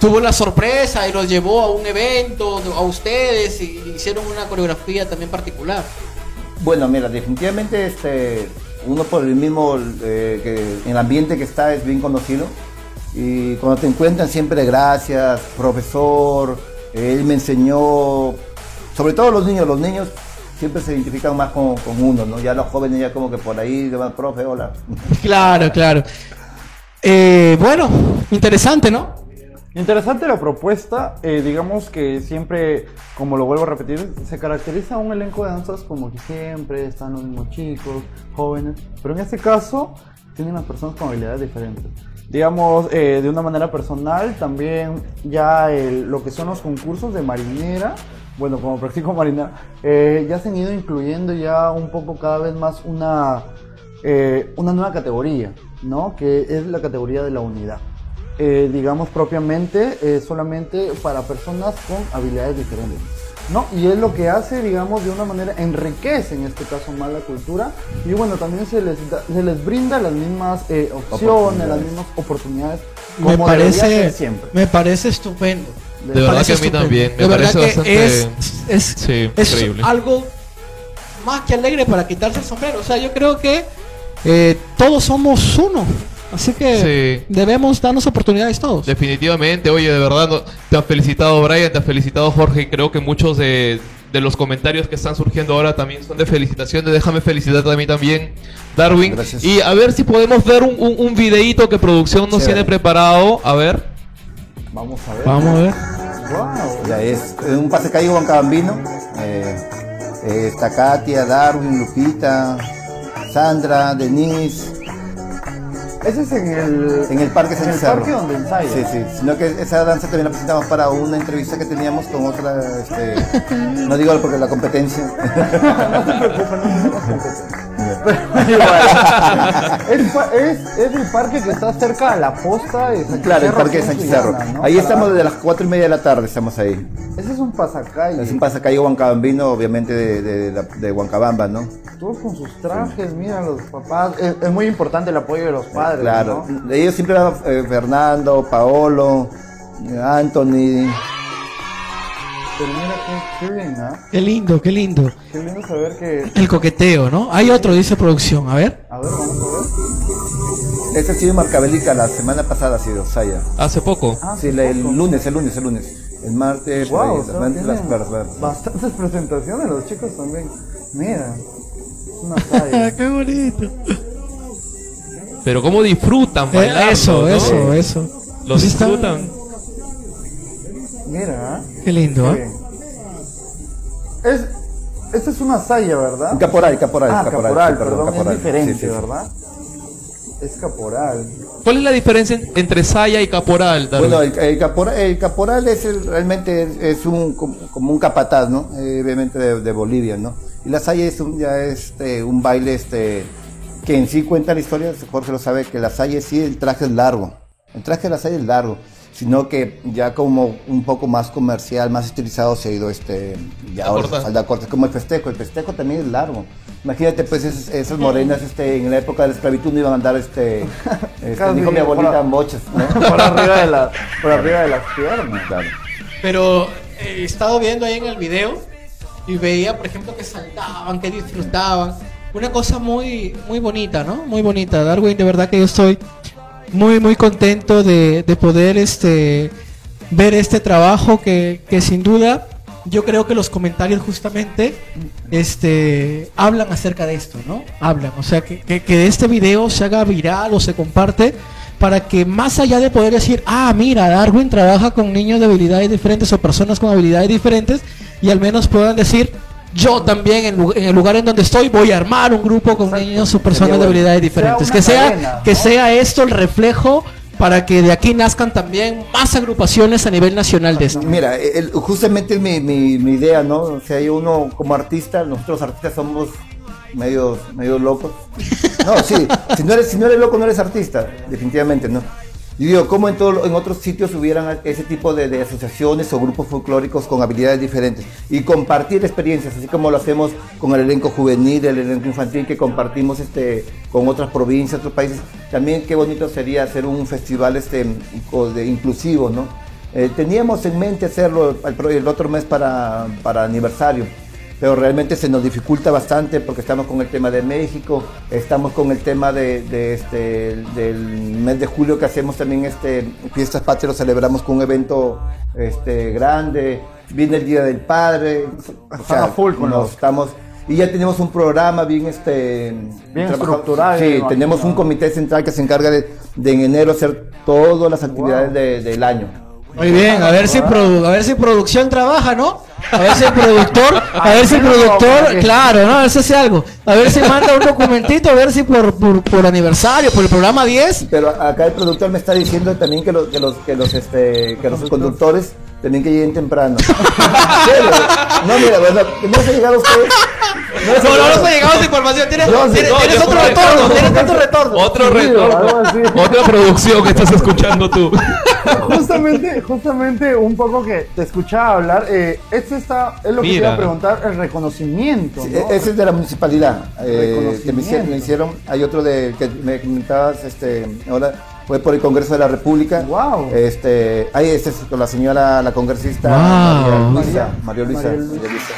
tuvo la sorpresa y los llevó a un evento, a ustedes y hicieron una coreografía también particular? Bueno, mira, definitivamente este, uno por el mismo, eh, que el ambiente que está es bien conocido. Y cuando te encuentran siempre gracias, profesor, él me enseñó, sobre todo los niños, los niños siempre se identifican más con, con uno, ¿no? Ya los jóvenes ya como que por ahí, van, profe, hola. Claro, claro. Eh, bueno, interesante, ¿no? Interesante la propuesta, eh, digamos que siempre, como lo vuelvo a repetir, se caracteriza un elenco de danzas como que siempre están los mismos chicos, jóvenes, pero en este caso tienen las personas con habilidades diferentes. Digamos, eh, de una manera personal, también ya el- lo que son los concursos de marinera, bueno, como practico marina, eh, ya se han ido incluyendo ya un poco cada vez más una, eh, una nueva categoría, ¿no? Que es la categoría de la unidad eh, digamos propiamente eh, solamente para personas con habilidades diferentes. ¿no? Y es lo que hace, digamos, de una manera, enriquece en este caso más la cultura y bueno, también se les, da- se les brinda las mismas eh, opciones, las mismas oportunidades. Me como debería parece, siempre. me parece estupendo. De Me verdad que a mí estupendo. también, me De verdad parece que bastante- es, es, Sí, es increíble. algo más que alegre para quitarse el sombrero. O sea, yo creo que eh, todos somos uno. Así que Sí. debemos darnos oportunidades todos. Definitivamente, oye, de verdad, no- te han felicitado Brian, te han felicitado Jorge, y creo que muchos de, de los comentarios que están surgiendo ahora también son de felicitaciones. Déjame felicitarte a mí también, Darwin. Gracias. Y a ver si podemos ver un, un, un videíto que producción nos tiene preparado. A ver. Vamos a ver. Vamos a ver. Wow. Ya es un pase caído Huancabambino. Eh, eh, está Katia, Darwin, Lupita, Sandra, Denise. Ese es en el, En el Parque el Cerro. parque donde ensaya. Sí, sí. Sino que esa danza también la presentamos para una entrevista que teníamos con otra. Este, no digo porque la competencia. no se preocupen, no competencia. Pero igual, es, es, es el parque que está cerca de la posta de San claro, el Parque de. Sullana, ¿no? Ahí Para- estamos desde las cuatro y media de la tarde, estamos ahí. Ese es un pasacalle. Es un pasacalle Huancabambino, obviamente de, de, de Huancabamba, ¿no? Todos con sus trajes, mira, los papás. Es, es muy importante el apoyo de los padres. Claro. ¿no? De ellos siempre van eh, Fernando, Paolo, eh, Anthony. Pero mira qué, qué bien, ¿ah? Qué lindo, qué lindo. Qué lindo saber que. El coqueteo, ¿no? Hay otro, dice producción. A ver. A ver, vamos a ver. Este ha sido Marcabelica, la semana pasada ha sido Saya. Hace poco. Ah, Sí, el poco. lunes, el lunes, el lunes. El martes, Wow, las- las- las- bastantes presentaciones los chicos también. Mira, una talla. qué bonito. Pero cómo disfrutan Eh, eso, ¿no? eso, eso. Los disfrutan. Mira, Qué lindo, ¿eh? Es, esta es una saya, ¿verdad? Caporal, caporal, ah, caporal, caporal, sí, perdón, caporal. es diferente, Sí, sí, sí. ¿verdad? Es caporal. ¿Cuál es la diferencia en- entre saya y caporal? Darwin? Bueno, el, el caporal, el caporal es el- realmente es, es un como, como un capataz, ¿no? Eh, obviamente de, de Bolivia, ¿no? Y la saya es un, ya este, un baile este que en sí cuenta la historia, Jorge lo sabe, que la saya sí el traje es largo. El traje de la saya es largo, sino que ya como un poco más comercial, más estilizado se ha ido este ya A ahora falda corta, como el festejo, el festejo también es largo. Imagínate pues esas, esas morenas este en la época de la esclavitud no iban a andar este, este Casi dijo mi abuelita por- mochas, ¿no? por arriba de la, por arriba de las piernas. Claro. Pero eh, he estado viendo ahí en el video y veía, por ejemplo, que saltaban, que disfrutaban. Una cosa muy, muy bonita, ¿no? Muy bonita. Darwin, de verdad que yo estoy muy, muy contento de, de poder este, ver este trabajo que, que sin duda yo creo que los comentarios justamente este, hablan acerca de esto, ¿no? Hablan, o sea, que, que, que este video se haga viral o se comparte para que más allá de poder decir, ah, mira, Darwin trabaja con niños de habilidades diferentes o personas con habilidades diferentes y al menos puedan decir, yo también en, el lugar en donde estoy voy a armar un grupo con niños o personas de habilidades diferentes. que sea, cadena, que ¿no? sea esto el reflejo para que de aquí nazcan también más agrupaciones a nivel nacional de esto. Mira, el- justamente mi, mi, mi idea, ¿no? O sea, yo uno como artista, nosotros artistas somos medio, medio locos. No, sí, si no, eres, si no eres loco, no eres artista, definitivamente, ¿no? Y digo, ¿cómo en, todo, en otros sitios hubieran ese tipo de, asociaciones o grupos folclóricos con habilidades diferentes? Y compartir experiencias, así como lo hacemos con el elenco juvenil, el elenco infantil que compartimos este, con otras provincias, otros países. También qué bonito sería hacer un festival este, de, inclusivo, ¿no? Eh, teníamos en mente hacerlo el, el otro mes para, para aniversario, pero realmente se nos dificulta bastante porque estamos con el tema de México, estamos con el tema de, de este, del mes de julio que hacemos también este, Fiestas Patrias, lo celebramos con un evento este, grande, viene el Día del Padre, o Están a full con nos los- estamos... Y ya tenemos un programa bien este Bien estructurado, Sí, tenemos un comité central que se encarga de, de en enero hacer todas las actividades de- del año. Muy bien, a ver si produ- a ver si producción trabaja, ¿no? A ver si el productor, a ver si el productor, claro, ¿no? A ver si hace algo. A ver si manda un documentito, a ver si por, por, por aniversario, por el programa 10. Pero acá el productor me está diciendo también que los, que los, que los, este, que los conductores también que lleguen temprano. No, mira, bueno, que no se llegado a ustedes. No No, no llegado. nos ha llegado esa información. Tienes, No, tienes- no, tienes otro retorno, tienes otro retorno. Otro retorno. Otra producción que estás escuchando tú. justamente, justamente un poco que te escuchaba hablar, eh, esto está, es lo que iba a preguntar, el reconocimiento, Sí, ¿no? Ese es de la municipalidad. eh, que me hicieron, me hicieron- hay otro de que me comentabas este, ahora fue por el Congreso de la República. Guau. Este, ahí este es con la señora, la congresista Guau. María Luisa. María Luisa. María Luisa. María Luisa.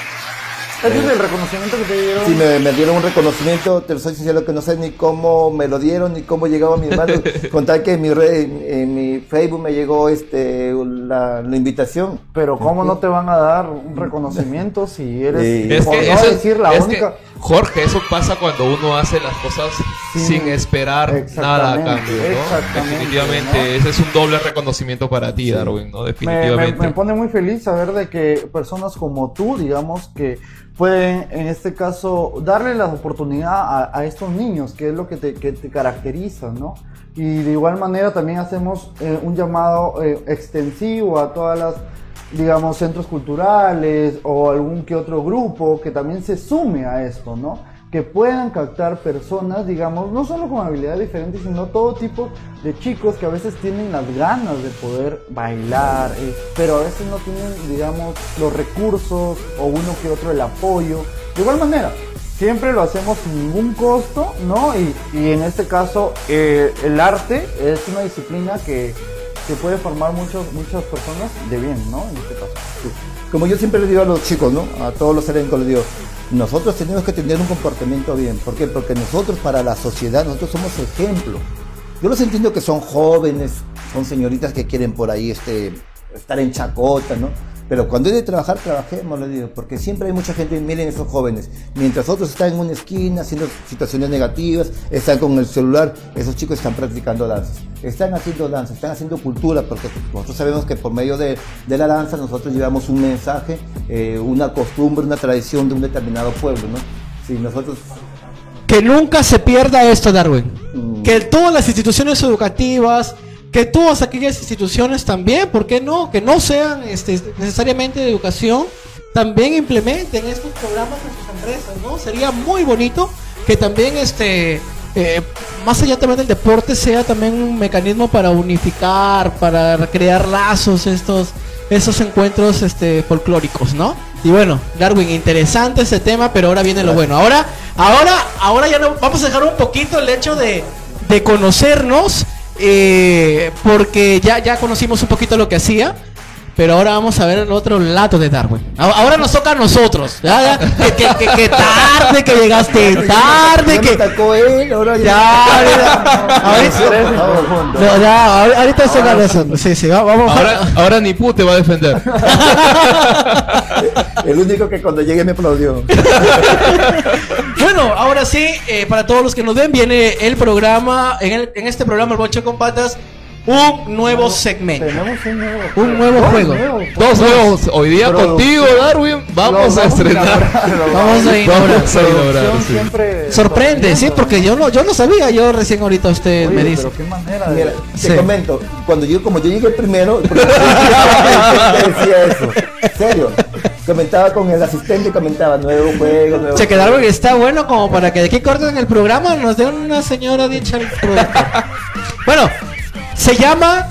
Ese es el reconocimiento que te dieron. Sí, me, me dieron un reconocimiento, te lo soy sincero que no sé ni cómo me lo dieron ni cómo llegaba a mis manos. Con tal que en mi red, en, en mi Facebook me llegó este la, la invitación. Pero ¿cómo no te van a dar un reconocimiento si eres, Sí. Es por que, no eso decir la es única... que, Jorge, eso pasa cuando uno hace las cosas Sin- sin esperar nada a cambio, ¿no? Definitivamente, ¿no? ese es un doble reconocimiento para ti, Darwin, ¿no? me, me, Definitivamente. me pone muy feliz saber de que personas como tú, digamos, que pueden en este caso darle la oportunidad a, a estos niños, que es lo que te, que te caracteriza, ¿no? Y de igual manera también hacemos eh, un llamado eh, extensivo a todas las, digamos, centros culturales o algún que otro grupo que también se sume a esto, ¿no? que puedan captar personas, digamos, no solo con habilidades diferentes, sino todo tipo de chicos que a veces tienen las ganas de poder bailar, eh, pero a veces no tienen, digamos, los recursos o uno que otro el apoyo. De igual manera, siempre lo hacemos sin ningún costo, ¿no? Y, y en este caso, eh, el arte es una disciplina que, que puede formar muchos, muchas personas de bien, ¿no? En este caso. Como yo siempre le digo a los chicos, ¿no? A todos los elencos les digo, nosotros tenemos que tener un comportamiento bien. ¿Por qué? Porque nosotros para la sociedad, nosotros somos ejemplo. Yo los entiendo que son jóvenes, son señoritas que quieren por ahí este, estar en chacota, ¿no? Pero cuando es de trabajar, trabajemos, le digo, porque siempre hay mucha gente, miren esos jóvenes, mientras otros están en una esquina haciendo situaciones negativas, están con el celular, esos chicos están practicando danzas, están haciendo danza, están haciendo cultura, porque nosotros sabemos que por medio de, de la danza nosotros llevamos un mensaje, eh, una costumbre, una tradición de un determinado pueblo, ¿no? Si nosotros Que nunca se pierda esto, Darwin. Mm. Que todas las instituciones educativas, que todas aquellas instituciones también, ¿por qué no? Que no sean este, necesariamente de educación, también implementen estos programas en sus empresas, ¿no? Sería muy bonito que también este eh, más allá también del deporte sea también un mecanismo para unificar, para crear lazos estos esos encuentros este folclóricos, ¿no? Y bueno, Darwin, interesante ese tema, pero ahora viene lo bueno. Ahora, ahora, ahora ya no, vamos a dejar un poquito el hecho de, de conocernos, eh, porque ya, ya conocimos un poquito lo que hacía. Pero ahora vamos a ver el otro lado de Darwin. Ahora nos toca a nosotros. Ya, que, que- que- que tarde, que llegaste tarde, que, atacó él, ahora ya, ya, ahorita, no, ya, ahor- ahorita. Sí, sí, va- vamos. Ahora, ahora ni Pu te va a defender. El único que cuando llegué me aplaudió. Bueno, ahora sí, eh, para todos los que nos ven, viene el programa, en, el- en este programa, el Boche con Patas, un nuevo segmento. Tenemos un nuevo Un nuevo juego. nuevos. Dos nuevos. Hoy día Producción. contigo, Darwin. Vamos a estrenar. Vamos a inaugurar. Sí. Sorprende, sí, porque yo no, yo no sabía, yo recién ahorita usted Oye, me dice. pero qué manera de... Mira, Sí. te comento, cuando yo, como yo llegué primero, porque decía eso, en serio, comentaba con el asistente, comentaba nuevo juego, nuevo Se quedaron que está bueno como para que de aquí corten el programa nos den una señora dicha producto. bueno, se llama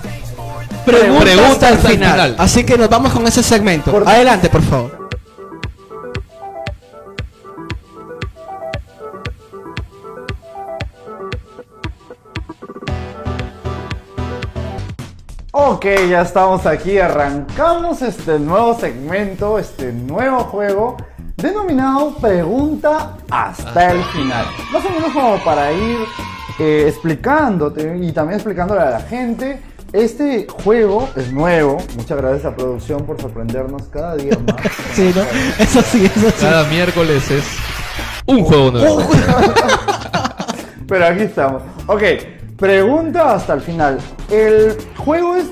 Preguntas, Preguntas al al final. final. Así que nos vamos con ese segmento. Por- Adelante, por favor. Ok, ya estamos aquí, arrancamos este nuevo segmento, este nuevo juego denominado Pregunta hasta el final. Más o menos como para ir eh, explicándote y también explicándole a la gente. Este juego es nuevo, muchas gracias a producción por sorprendernos cada día más. Sí, ¿no? Eso sí, eso sí. Cada miércoles es un juego nuevo. Pero aquí estamos. Ok, pregunta hasta el final. El juego es.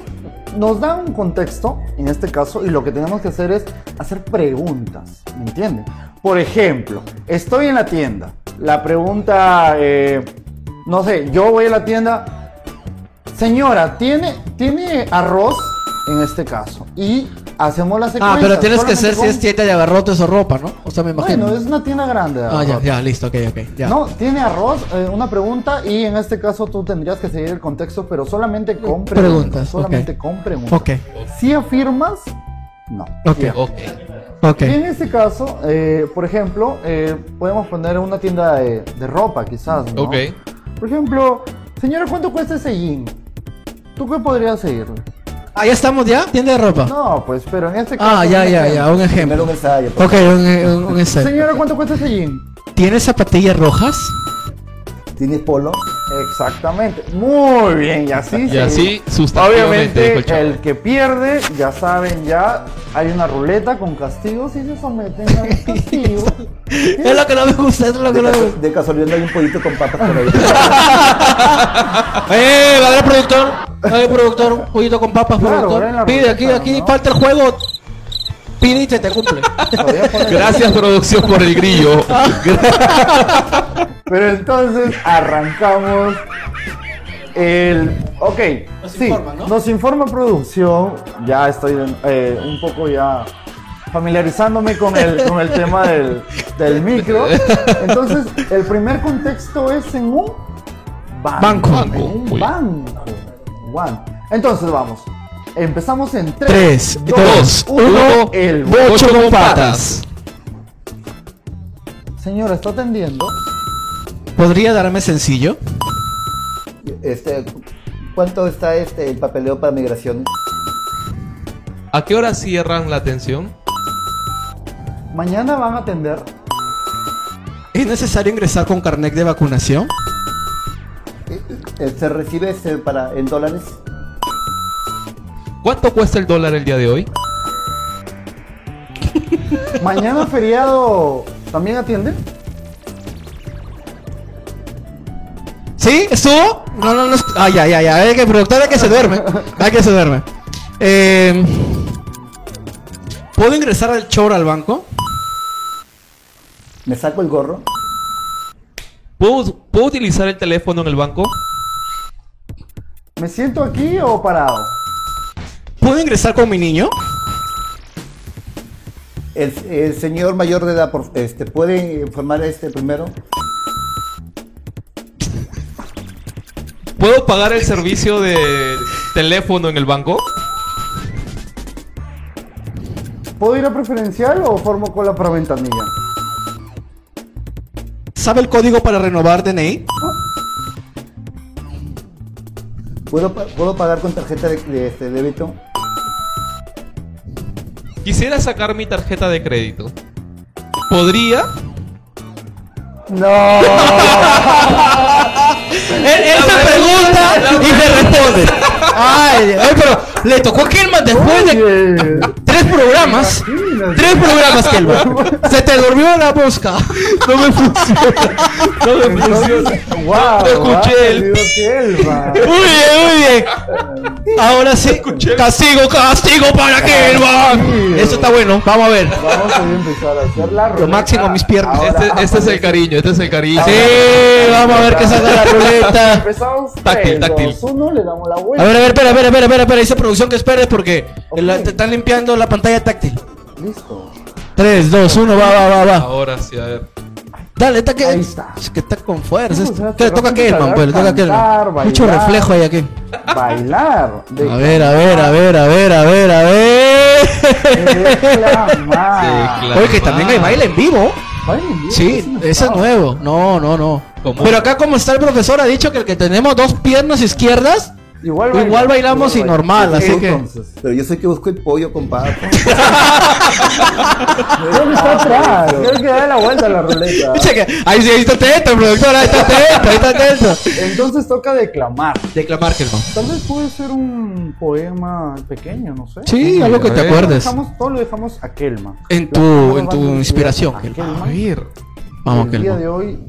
Nos da un contexto, en este caso, y lo que tenemos que hacer es hacer preguntas. ¿Me entienden? Por ejemplo, estoy en la tienda. La pregunta, eh, no sé, yo voy a la tienda. Señora, ¿tiene, ¿tiene arroz? En este caso. Y hacemos la secuencia. Ah, pero tienes que ser si es tienda de abarrotes o ropa, ¿no? O sea, me imagino. Bueno, es una tienda grande. de Ah, ya, ya, listo, ok, ok. Ya. No, tiene arroz, eh, una pregunta y en este caso tú tendrías que seguir el contexto, pero solamente con preguntas. Preguntas, solamente ok. con preguntas. Ok, Si afirmas, no. Ok. Ya. Ok. ok. Y en este caso, eh, por ejemplo, eh, podemos poner una tienda de, de ropa quizás, ¿no? Ok. Por ejemplo, señora, ¿cuánto cuesta ese jean? ¿Tú qué podrías seguirle? Ah, ya estamos ya, tienda de ropa. No, pues, pero en este caso... Ah, ya, ya, ya, un ejemplo. un ensayo. Ok, un, un, un ensayo. Señora, ¿cuánto cuesta ese jean? ¿Tienes zapatillas rojas? ¿Tienes polo? Exactamente. Muy bien, y así Y así sustantivamente, dijo Obviamente, el que pierde, ya saben, ya hay una ruleta con castigos y se someten a los castigos. Es lo que no me gusta, es lo que De, no me gusta. de casualidad hay un pollito con papas por ahí. ¡Eh! Va a productor. Va a productor. Un pollito con papas, Claro, productor. Pide, aquí, aquí ¿no? falta el juego. Pide y se te cumple. Gracias, producción, por el grillo. Pero entonces arrancamos el... Ok, Nos sí, informa, ¿no? nos informa producción. Ya estoy eh, un poco ya familiarizándome con el, con el tema del, del micro. Entonces, el primer contexto es en un banco. Banco. En un banco. One. Entonces vamos. Empezamos en 3, 3, 2, 1. el Bocho con patas. Señora, ¿está atendiendo? ¿Podría darme sencillo? Este, ¿Cuánto está este el papeleo para migración? ¿A qué hora cierran la atención? Mañana van a atender. ¿Es necesario ingresar con carnet de vacunación? Eh, ¿Se recibe este para, en dólares? ¿Cuánto cuesta el dólar el día de hoy? Mañana feriado, ¿también atiende? ¿Sí? ¿Estuvo? No, no, no. ya, ya, ya. Hay que productor hay que se duerme. Hay que se duerme. Eh, ¿Puedo ingresar al chor al banco? Me saco el gorro. ¿Puedo, ¿Puedo utilizar el teléfono en el banco? ¿Me siento aquí o parado? ¿Puedo ingresar con mi niño? El, el señor mayor de edad, por- este, ¿puede informar a este primero? ¿Puedo pagar el servicio de teléfono en el banco? ¿Puedo ir a preferencial o formo cola para ventanilla? ¿Sabe el código para renovar DNI? ¿Puedo, pa- ¿puedo pagar con tarjeta de, de, este, débito? Quisiera sacar mi tarjeta de crédito. ¿Podría? No. Él, él se pregunta y se responde. Ay, ay, pero le tocó a Kelman después de tres programas. Imagínate. Tres programas, Kelman. Se te durmió la mosca. No me funciona. No me funciona. Wow, No escuché el-. Muy bien, muy bien. Ahora sí. Castigo, castigo para Kelman. Eso está bueno. Vamos a ver. Vamos a empezar a hacer la ruleta. máximo, mis piernas. Ahora, Este, este es el cariño, este es el cariño. Sí, vamos a ver qué saca la ruleta. Empezamos. Táctil, 3, táctil. 2, 1, le damos la A ver, a ver, espera, espera, espera, espera, espera. Dice producción que esperes porque la- te están limpiando la pantalla táctil. Listo. 3, 2, 1, va, va, va, va. Ahora sí, a ver. Dale, está que. Ahí está. Es que está con fuerza. Sí, es- o sea, que te toca vas a Kelman, pues, le toca Kelman. Mucho reflejo hay aquí. Bailar. A ver, a ver, a ver, a ver, a ver, a ver. Oye, que también hay baile en vivo. Baile en vivo, Sí, no ese es nuevo. No, no, no. ¿Cómo? Pero acá como está el profesor ha dicho que el que tenemos dos piernas izquierdas, Igual, Igual bailamos y normal, así que- Entonces, Pero yo soy que busco el pollo con papas. ¿dónde está atrás? Creo que da la vuelta a la ruleta. Dice que ahí sí, ahí está atento, productor, ahí está atento, ahí está atento. Entonces toca declamar. Declamar, Kelman. Tal vez puede ser un poema pequeño, no sé. Sí, algo que te acuerdes. Dejamos, todo lo dejamos a Kelma. En tu, en tu inspiración, a Kelman. Kelma. A ver. Vamos, El día de hoy,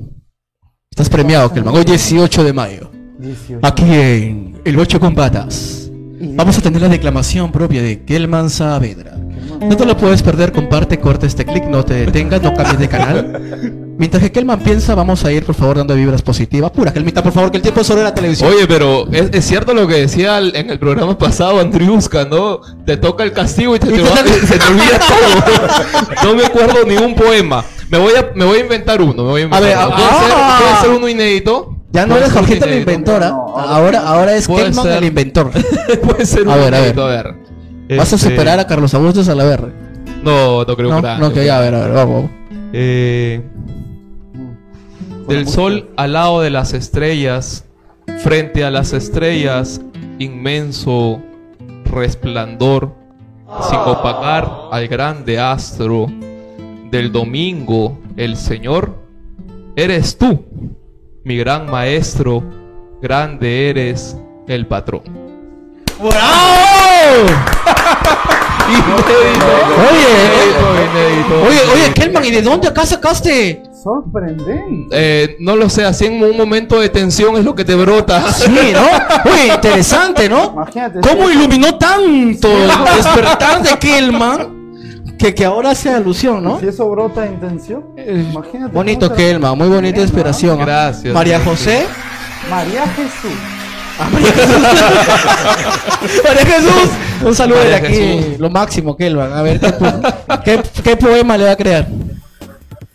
Estás premiado, Kelman. Hoy 18 de mayo. 18. Aquí en El Ocho con Patas. Vamos a tener la declamación propia de Kelman Saavedra. No te lo puedes perder, comparte, corta este clic, no te detengas, no cambies de canal. Mientras que Kelman piensa, vamos a ir por favor dando vibras positivas. Pura, Kelmita, por favor, que el tiempo es sobre la televisión. Oye, pero es, es cierto lo que decía el- en el programa pasado Andriuska, ¿no? Te toca el castigo y, te, Y te te va- se te olvida todo. No me acuerdo ni un poema. Me voy a, me voy a inventar uno. Me voy a, inventar ver, uno. ¿Puede, ah. ser, puede ser uno inédito? Ya no eres Jorgito la inventora. Ahora- Ahora, es ser. el inventor. Puede ser A ver, a ver. a ver. Vas a Este, superar a Carlos Augusto Salaverre. No, no creo No, que no, que ya, a ver, a ver, vamos. Eh, del sol al lado de las estrellas, frente a las estrellas, inmenso resplandor, sin opacar al grande astro del domingo, el Señor, eres tú, mi gran maestro, grande eres el patrón. ¡Bravo! Inédito, Oye, inédito. Oye, oye, Kelman, ¿y de dónde acá sacaste? Sorprendente. Eh, no lo sé, así en un momento de tensión es lo que te brota. Sí, ¿no? Oye, interesante, ¿no? Imagínate. ¿Cómo sí. iluminó tanto el despertar de Kelman? Que, que ahora hace alusión, ¿no? Si eso brota de intención, Eh, imagínate. Bonito. Kelman, muy bonita ¿no? inspiración. Gracias. María José. María Jesús. Ah, María Jesús. María Jesús. Un saludo de María aquí. Jesús. Lo máximo, Kelman. A ver, ¿qué, po- qué, qué poema le va a crear?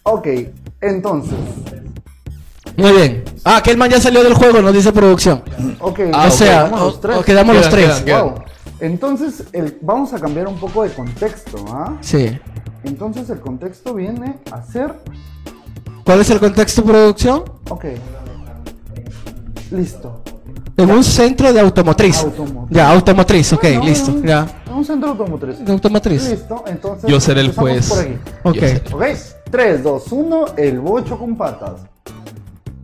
Ok, entonces. Muy bien. Ah, Kelman ya salió del juego, nos dice producción. Ok, Ah, o sea, quedamos los tres. quedamos los Quedan, tres. quedan, Wow. Entonces, el, vamos a cambiar un poco de contexto, ¿ah? Sí. Entonces, el contexto viene a ser. ¿Cuál es el contexto producción? Ok. Listo. En un centro de automotriz. Automotriz. Ya, automotriz, ok, Bueno, listo. un- Ya. Un centro automotriz. De automotriz. Listo, entonces. Yo seré el juez. Por aquí. Ok. Ok, 3, 2, 1, el bocho con patas.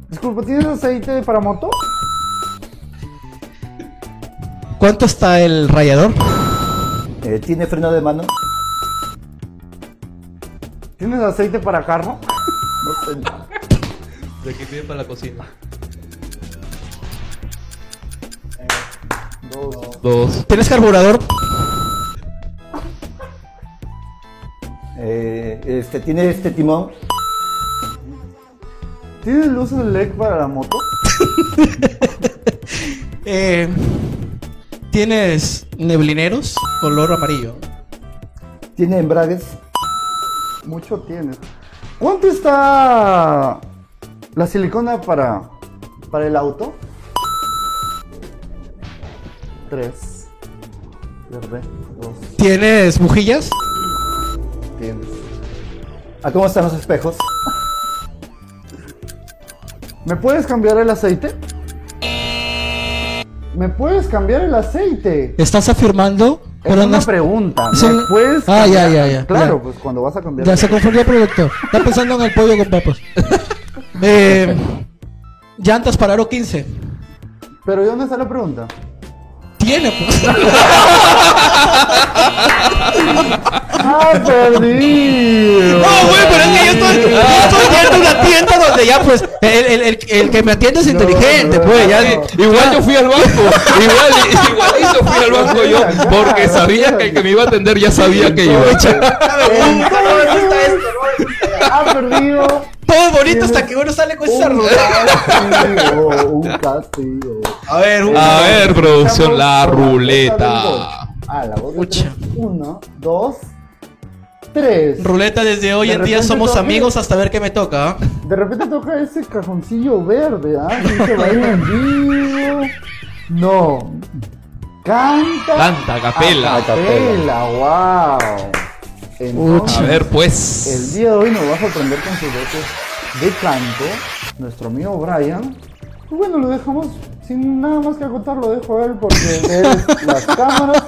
Disculpa, ¿tienes aceite para moto? ¿Cuánto está el rayador? Eh, ¿Tiene freno de mano? ¿Tienes aceite para carro? No sé. De que pide para la cocina. Dos. Dos. ¿Tienes carburador? Eh, este, ¿Tiene este timón? ¿Tienes luz LED para la moto? Eh, ¿Tienes neblineros? Color amarillo. ¿Tiene embragues? Mucho tienes. ¿Cuánto está la silicona para, para el auto? Tres. Verde. Dos. ¿Tienes bujillas? Tienes. ¿A cómo están los espejos? ¿Me puedes cambiar el aceite? ¿Me puedes cambiar el aceite? ¿Estás afirmando? Es una pregunta. ¿Me puedes Ah, ya, cambiar? ya, ya. Claro, Ya. pues cuando vas a cambiar. Ya se confundió el productor. Está pensando en el pollo con papas. Eh, llantas para aro 15. Pero ¿y dónde está la pregunta? Tiene, pues. ¡Ah, perdido! No, güey, pero es que yo estoy, yo estoy yendo a una tienda donde ya, pues, el, el, el, el que me atiende es inteligente, no, pues, ya. Igual yo fui al banco. Igual, igualito fui al banco yo. Porque sabía que el que me iba a atender ya sabía que iba. ¡Ha perdido! Todo bonito hasta que uno sale con esa castigo, un castigo. A ver, un- A ver, producción, la ruleta. Ah, la tres. Uno, dos, tres. Ruleta desde hoy De en día somos toque. amigos hasta ver qué me toca. ¿ah? De repente toca ese cajoncillo verde, ¿ah? Baila en vivo. No. Canta. Canta, capela. Capela, wow. Entonces, A ver, pues. El día de hoy nos va a sorprender con sus dotes de canto, nuestro amigo Brian. Y bueno, lo dejamos sin nada más que acotar, lo dejo a él porque él es las cámaras.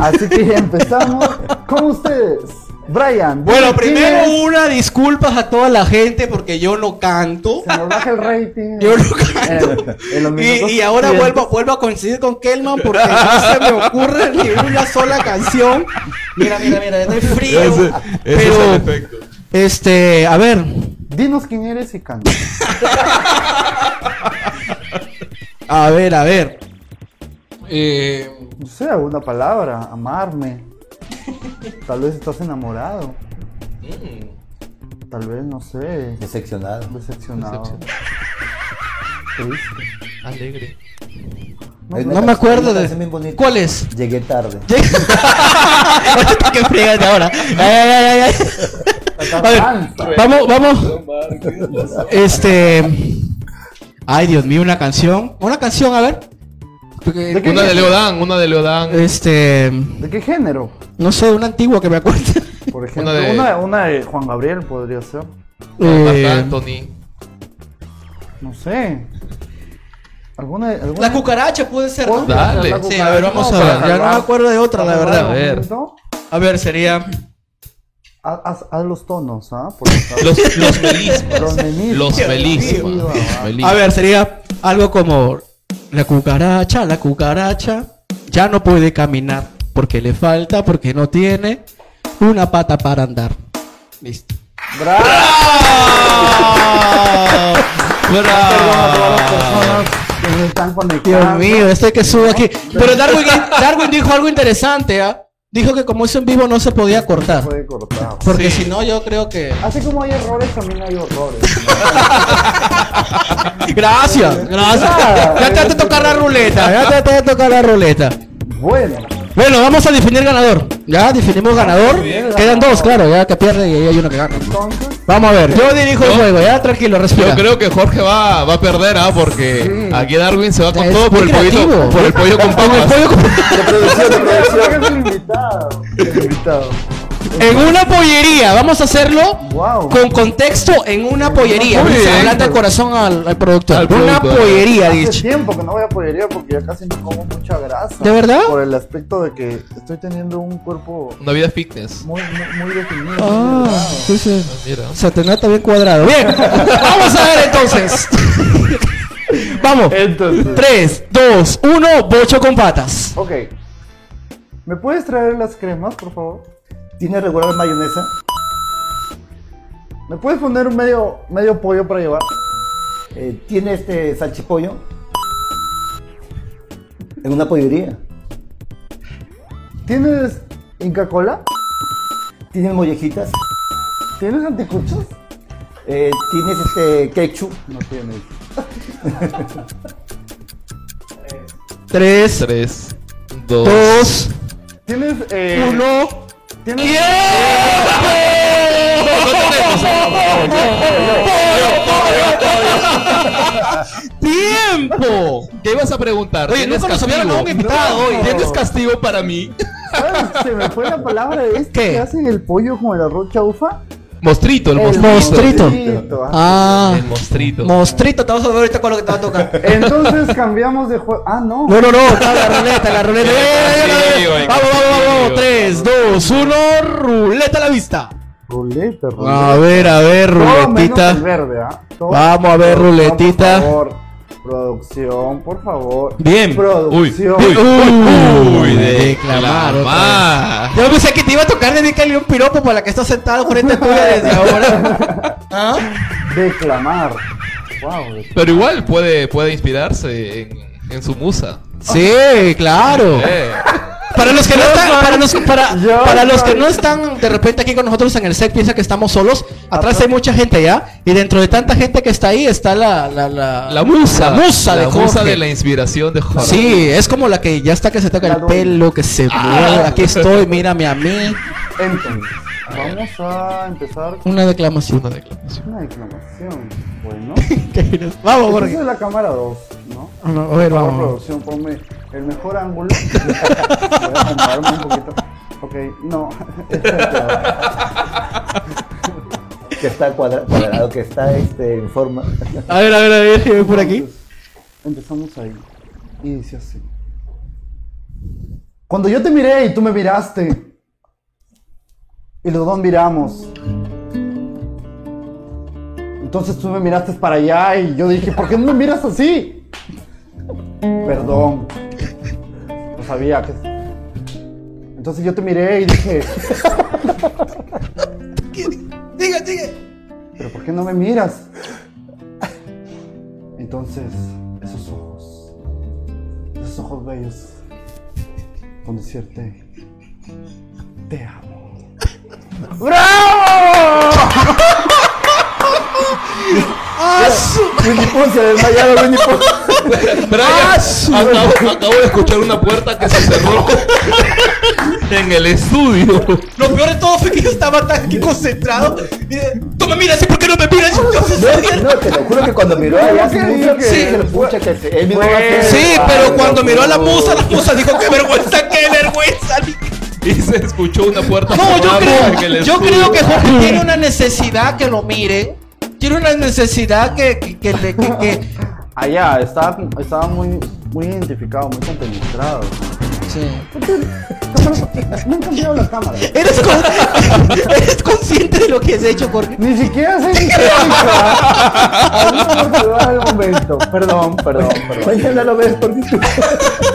Así que ya empezamos con ustedes. Brian. Bueno, ¿quién primero es? una disculpas a toda la gente porque yo no canto. Se nos baja el rating. Yo no canto. Eh, Y, y ahora vuelvo, vuelvo a coincidir con Kelman porque no se me ocurre ni una sola canción. Mira, mira, mira, estoy frío. Ese- ese es el pero, efecto. este, a ver, Dinos quién eres y canta. a ver, a ver. Eh, No sé, alguna palabra. Amarme. Tal vez estás enamorado. Tal vez, no sé. Decepcionado. Decepcionado. Triste. Alegre. No, no me acuerdo de. ¿Cuál es? Llegué tarde. Ahorita que friegas de ahora. Ay, ay, ay, ay. A ver, Cansa. vamos, vamos. Este. Ay, Dios mío, una canción. Una canción, a ver. Porque- ¿De qué? Una de Leodán, una de Leodán. Este. ¿De qué género? No sé, una antigua que me acuerde. Por ejemplo, Una de- de, una de Juan Gabriel podría ser. Eh, Anthony. No sé. ¿Alguna, alguna la cucaracha puede ser, ¿no? Dale. Sí, a ver, vamos a ver. Ya no me acuerdo de otra, la verdad. A ver. A ver, sería. Haz, los tonos, ¿ah? Los, los melismas. Los melismas. mío. Los melismas. A ver, sería algo como. La cucaracha, la cucaracha. Ya no puede caminar. Porque le falta, porque no tiene una pata para andar. Listo. ¡Bravo! Que están conectando. Dios mío, este que sube aquí. Pero Darwin, Darwin dijo algo interesante, ¿ah? Dijo que como eso en vivo no se podía Se cortar. puede cortar. Porque si no, yo creo que. Así como hay errores, también hay horrores. Gracias, gracias. Ya te tocar la ruleta, ya te tocar la ruleta. Bueno, Bueno, vamos a definir ganador. Ya definimos ganador. bien. Quedan dos, claro, ya que pierde y hay uno que gana. Vamos a ver, yo dirijo el juego, ya tranquilo, respira. Yo creo que Jorge va, va a perder, ¿ah? Porque Sí. aquí Darwin se va con Es todo por muy el, pollito, creativo. por el pollo con papas. pollo con- De producción, de creo producción. que es el invitado. El invitado. En una pollería, vamos a hacerlo Wow. con contexto en una pollería. Muy bien. hablar del corazón al, al productor. Al una pollería, Hace dicho. tiempo que no voy a pollería porque ya casi no como mucha grasa. ¿De verdad? Por el aspecto de que estoy teniendo un cuerpo Una vida fitness. muy, muy, muy definido. muy Ah, delgado. sí, sí. Mira. Satanás está bien cuadrado. Bien, vamos a ver entonces. Vamos. Entonces, 3, 2, 1, bocho con patas. ok. ¿Me puedes traer las cremas, por favor? ¿Tiene regular mayonesa? ¿Me puedes poner un medio, medio pollo para llevar? Eh, ¿Tiene este salchipollo? En una pollería. ¿Tienes Inca Cola? ¿Tienes mollejitas? ¿Tienes anticuchos? Eh, ¿Tienes este ketchup? No tienes. Tres, 3, 2, dos, ¿Tienes eh, uno. ¿Tienes ¡Tiempo! ¿Qué ibas a preguntar? Oye, ¿Tienes nunca nos habían un invitado hoy. ¿Tienes castigo para mí? ¿Sabes? Se me fue la palabra de este ¿Qué? que hacen el pollo con el arroz chaufa. Mostrito, el, El mostrito. mostrito. ah. El mostrito. mostrito, te vamos a ver ahorita con lo que te va a tocar. Entonces cambiamos de juego. Ah, no. No, no, no, está la ruleta, la ruleta. ¡Eh, eh, eh! el Vamos, vamos, vamos, castigo. Tres, dos, uno, ruleta a la vista. Ruleta, ruleta. A ver, a ver, Todo menos ruletita. el verde, ¿ah? Todo- Vamos a ver, ruletita. Por favor. Producción, por favor. Bien. Producción. uy, Uy, uy, de. Yo pensé que te iba a tocar dedicarle un piropo para la que está sentado frente tuya desde ahora. ¿Ah? Declamar. Wow. Pero igual puede, puede inspirarse en, en su musa. Sí, claro. Eh. Para los que no están, para, los, para, para los que no están de repente aquí con nosotros en el set, piensa que estamos solos. Atrás hay mucha gente ya. Y dentro de tanta gente que está ahí está la, la, la, La musa. La musa de La musa Jorge. de la inspiración de Jorge. Sí, es como la que ya está que se toca el pelo, que se mueve. Aquí estoy, mírame a mí. Entonces, vamos a empezar con Una declamación. Una declamación. una declamación. Bueno. Vamos, Jorge. es la cámara 2, ¿no? No, a ver, vamos. producción, ponme el mejor ángulo. Voy a acomodarme un poquito. Ok, no. Que está cuadra- cuadrado, que está este, en forma. A ver, a ver, a ver, si por aquí. Entonces, empezamos ahí. Y dice así. Cuando yo te miré y tú me miraste. Y los dos miramos. Entonces tú me miraste para allá y yo dije, ¿por qué no me miras así? Perdón. Sabía que... Entonces yo te miré y dije, Diga, diga. ¿pero por qué no me miras? Entonces, esos ojos, esos ojos bellos, con decirte, te amo. ¡Bravo! Winnie Pooh se ha desmayado, Winnie Pooh. Brian, acabo, acabo de escuchar una puerta que se cerró en el estudio. Lo peor de todo fue que yo estaba tan aquí concentrado. Tú me miras, ¿y por qué no me miras? No, te lo juro que cuando miró pucha, que se- él mismo a hacer- Sí, Ay, pero cuando miró a la musa, la musa dijo, qué vergüenza, qué vergüenza. Y se escuchó una puerta No, yo creo, yo creo que Jorge tiene una necesidad que lo mire. Tiene una necesidad que, que, que, le- que- que- Allá, estaba, estaba muy, muy identificado, muy compenetrado. Sí. No han cambiado la cámara. ¿Eres, con- ¿Eres consciente de lo que has hecho, Jorge? Ni siquiera sé ni qué Ahorita el momento. Perdón, perdón, perdón. Mañana lo ves porque tú-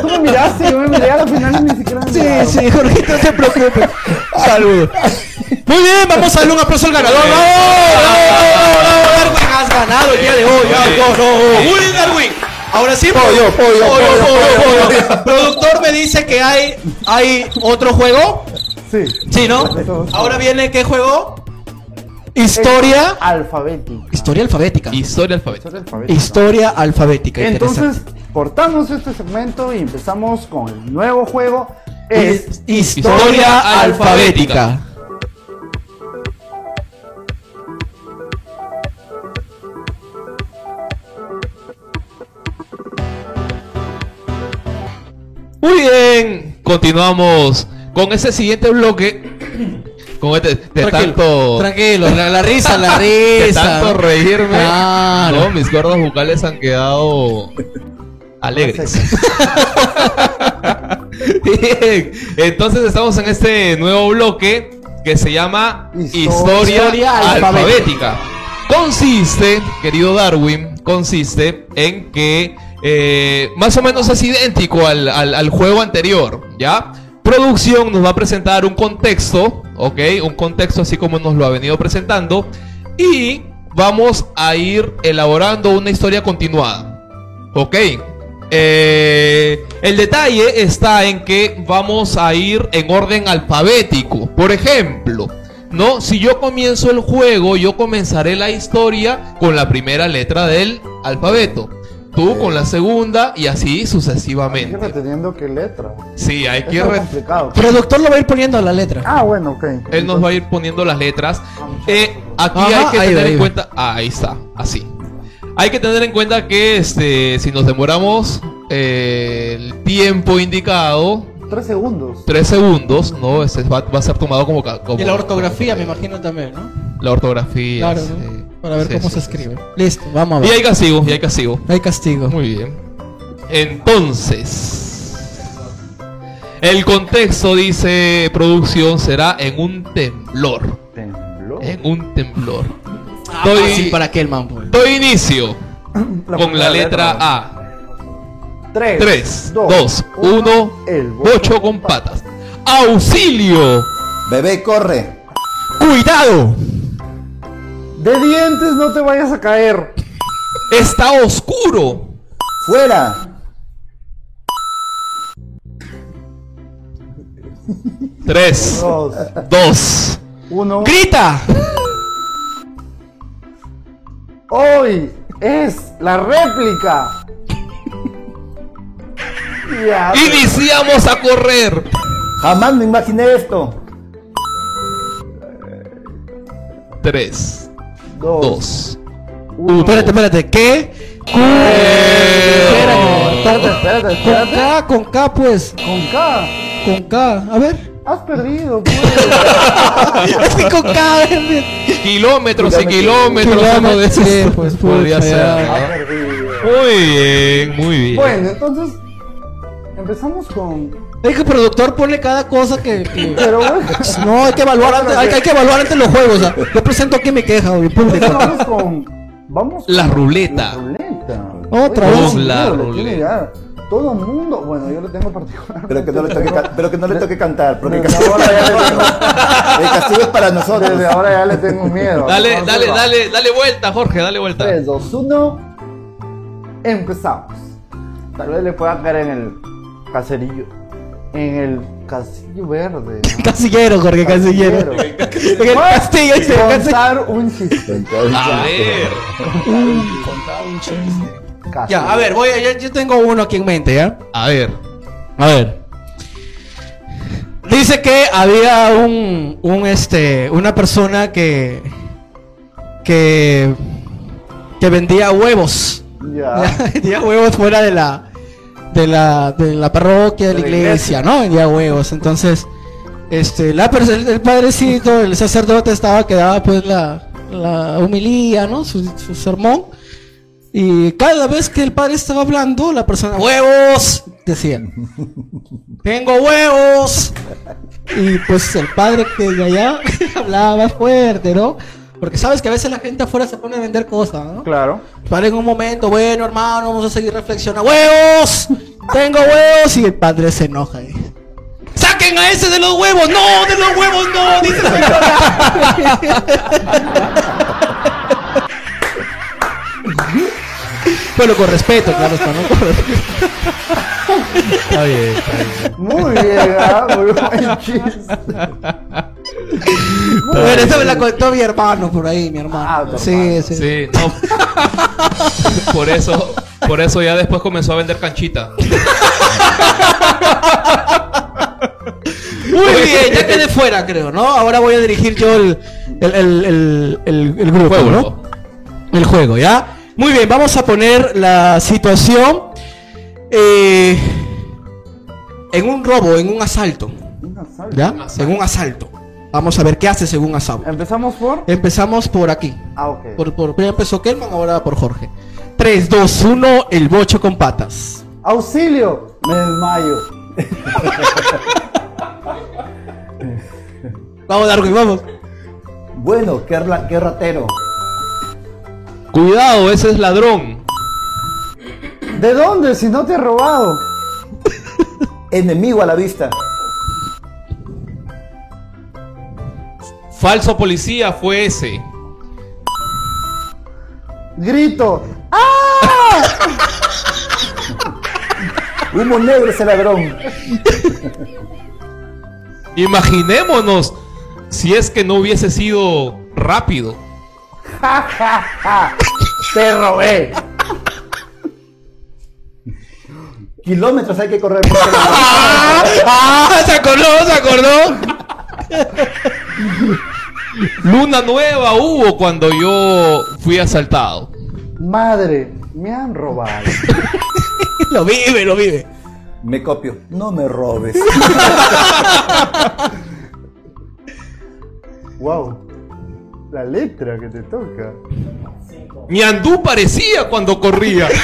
Tú me miraste, yo me miré a la final y ni siquiera me Sí, miraron. sí, Jorgito, no te preocupes. Saludos. Muy bien, vamos a darle un aplauso al ganador. Ganado el día de hoy. ¡Ah, no, no! Ahora sí, pollo, pollo, pollo, pollo, Productor me dice que hay, hay otro juego. Sí. Sí, ¿no? Ahora viene qué juego? Historia. Alfabética. Historia alfabética. Historia alfabética. Historia alfabética. Entonces, cortamos este segmento y empezamos con el nuevo juego. Es His- Historia alfabética. Muy bien, continuamos con ese siguiente bloque. Con este, de Tranquilo, tanto. tranquilo, la, la risa, la De risa. tanto reírme. Claro. No, mis cuerdas vocales han quedado alegres. Bien, entonces estamos en este nuevo bloque que se llama Historia Historia, alfabética. alfabética. Consiste, querido Darwin, consiste en que eh, más o menos es idéntico al, al- juego anterior, ¿ya? Producción nos va a presentar un contexto, ¿ok? Un contexto así como nos lo ha venido presentando. y vamos a ir elaborando una historia continuada. Ok. Eh, el detalle está en que vamos a ir en orden alfabético. Por ejemplo, no, si yo comienzo el juego, yo comenzaré la historia con la primera letra del alfabeto. Tú con la segunda y así sucesivamente. reteniendo qué letra. Sí, hay que re- complicado. Productor lo va a ir poniendo a la letra. Ah, bueno, ok. Él nos va a ir poniendo las letras. Eh, aquí Ajá, hay que ahí tener va, en cuenta. Ah, ahí está, así. Hay que tener en cuenta que este, si nos demoramos eh, el tiempo indicado, Tres segundos. tres segundos, ¿no? Este va, va a ser tomado como, Y la ortografía, me imagino también, ¿no? La ortografía. Claro, sí. ¿no? Para ver Sí, cómo sí, se sí, escribe. Listo, vamos a sí. Y ver. hay castigo, y hay castigo. Hay castigo. Muy bien. Entonces, el contexto, dice producción, será en un temblor. Tembló. En un temblor. Ah, Doy- fácil para Kelman, pues. Doy inicio con la letra A. Tres, 3, dos, 2, 1, el bocho con patas. ¡Auxilio! Bebé, corre. ¡Cuidado! De dientes no te vayas a caer. Está oscuro. Fuera. Tres, Dos, dos. uno. ¡Grita! Hoy es la réplica. Ya. Iniciamos a correr. Jamás me imaginé esto. Tres, Dos. dos, uno. uno. Espérate, espérate. ¿Qué? Eh, Espérate, espérate, Con espérate. K, con K, pues. Con K. Con K. A ver. Has perdido, pues. Es que con K. Kilómetros y kilómetros. Kilómetros, uno de esos sí, pues, podría ser. Muy bien, muy bien. Bueno, entonces empezamos con. Es que el productor pone cada cosa que. que- Pero bueno, No, hay que evaluar antes, hay, hay que evaluar antes los juegos. o sea, yo presento aquí mi queja, entonces vamos con. Vamos La con ruleta. La ruleta. Otra Oye, vez. todo el La ruleta. Todo el mundo. Bueno, yo le tengo particular. Pero que no le toque, pero que no le toque cantar, porque el castigo, ahora ya le tengo- el castigo es para nosotros. Desde ahora ya le tengo miedo. Dale, dale, dale, dale vuelta, Jorge, dale vuelta. 3, 2, 1. Empezamos. Tal vez le pueda caer en el caserillo. En el casillo verde. ¿no? Casillero, Jorge, casillero. En el castillo, el castillo. Contar un chiste. A ver. Ya, a ver, voy a, yo, yo tengo uno aquí en mente, ¿ya? A ver. A ver. Dice que había un, un este, una persona que, que, que vendía huevos. Ya. vendía huevos fuera de la, de la, de la parroquia, de la De la iglesia, iglesia. ¿no? Vendía huevos. Entonces, este, la, el, el padrecito, el sacerdote estaba que daba pues la, la humilía, ¿no? Su, su sermón. Y cada vez que el padre estaba hablando, la persona, huevos, decía. Tengo huevos. Y pues el padre que de allá hablaba fuerte, ¿no? Porque sabes que a veces la gente afuera se pone a vender cosas, ¿no? Claro. Para en un momento, bueno, hermano, vamos a seguir reflexionando. ¡Huevos! ¡Tengo huevos! Y el padre se enoja. y, ¡Saquen a ese de los huevos! ¡No! ¡De los huevos no! Dice. Bueno, con respeto, claro, está, ¿no? Con respeto. Está bien, está bien. Muy bien, ¿ah? muy buen chiste. Bueno, esta me la contó mi hermano por ahí, mi hermano. Ah, tu sí, hermano. sí, Sí, no. Por eso, por eso ya después comenzó a vender canchita. Muy bien, ya quedé fuera, creo, ¿no? Ahora voy a dirigir yo el, el, el, el, el- el grupo, Juego, ¿no? El juego, ¿ya? Muy bien, vamos a poner la situación eh, en un robo, en un asalto, Una salsa. ¿ya? En un asalto. Vamos a ver qué hace según asalto. Empezamos por. Empezamos por aquí. Ah, ok. Por, por, primero empezó Kelman, ahora por Jorge. 3, 2, 1, el bocho con patas. ¡Auxilio! Me desmayo. Vamos, Darwin, vamos. Bueno, qué, qué ratero. Cuidado, ese es ladrón. ¿De dónde si no te he robado? Enemigo a la vista. Falso policía fue ese. grito. ¡Ah! Humo negro ese ladrón. Imaginémonos si es que no hubiese sido rápido. ¡Ja, ja, ja! ¡Te robé! Kilómetros hay que correr. ¡Ah! ¡Se acordó! ¡Se acordó! Luna nueva hubo cuando yo fui asaltado. Madre, me han robado. Lo vive, lo vive. Me copio. No me robes. Wow. La letra que te toca. Mi andú parecía cuando corría.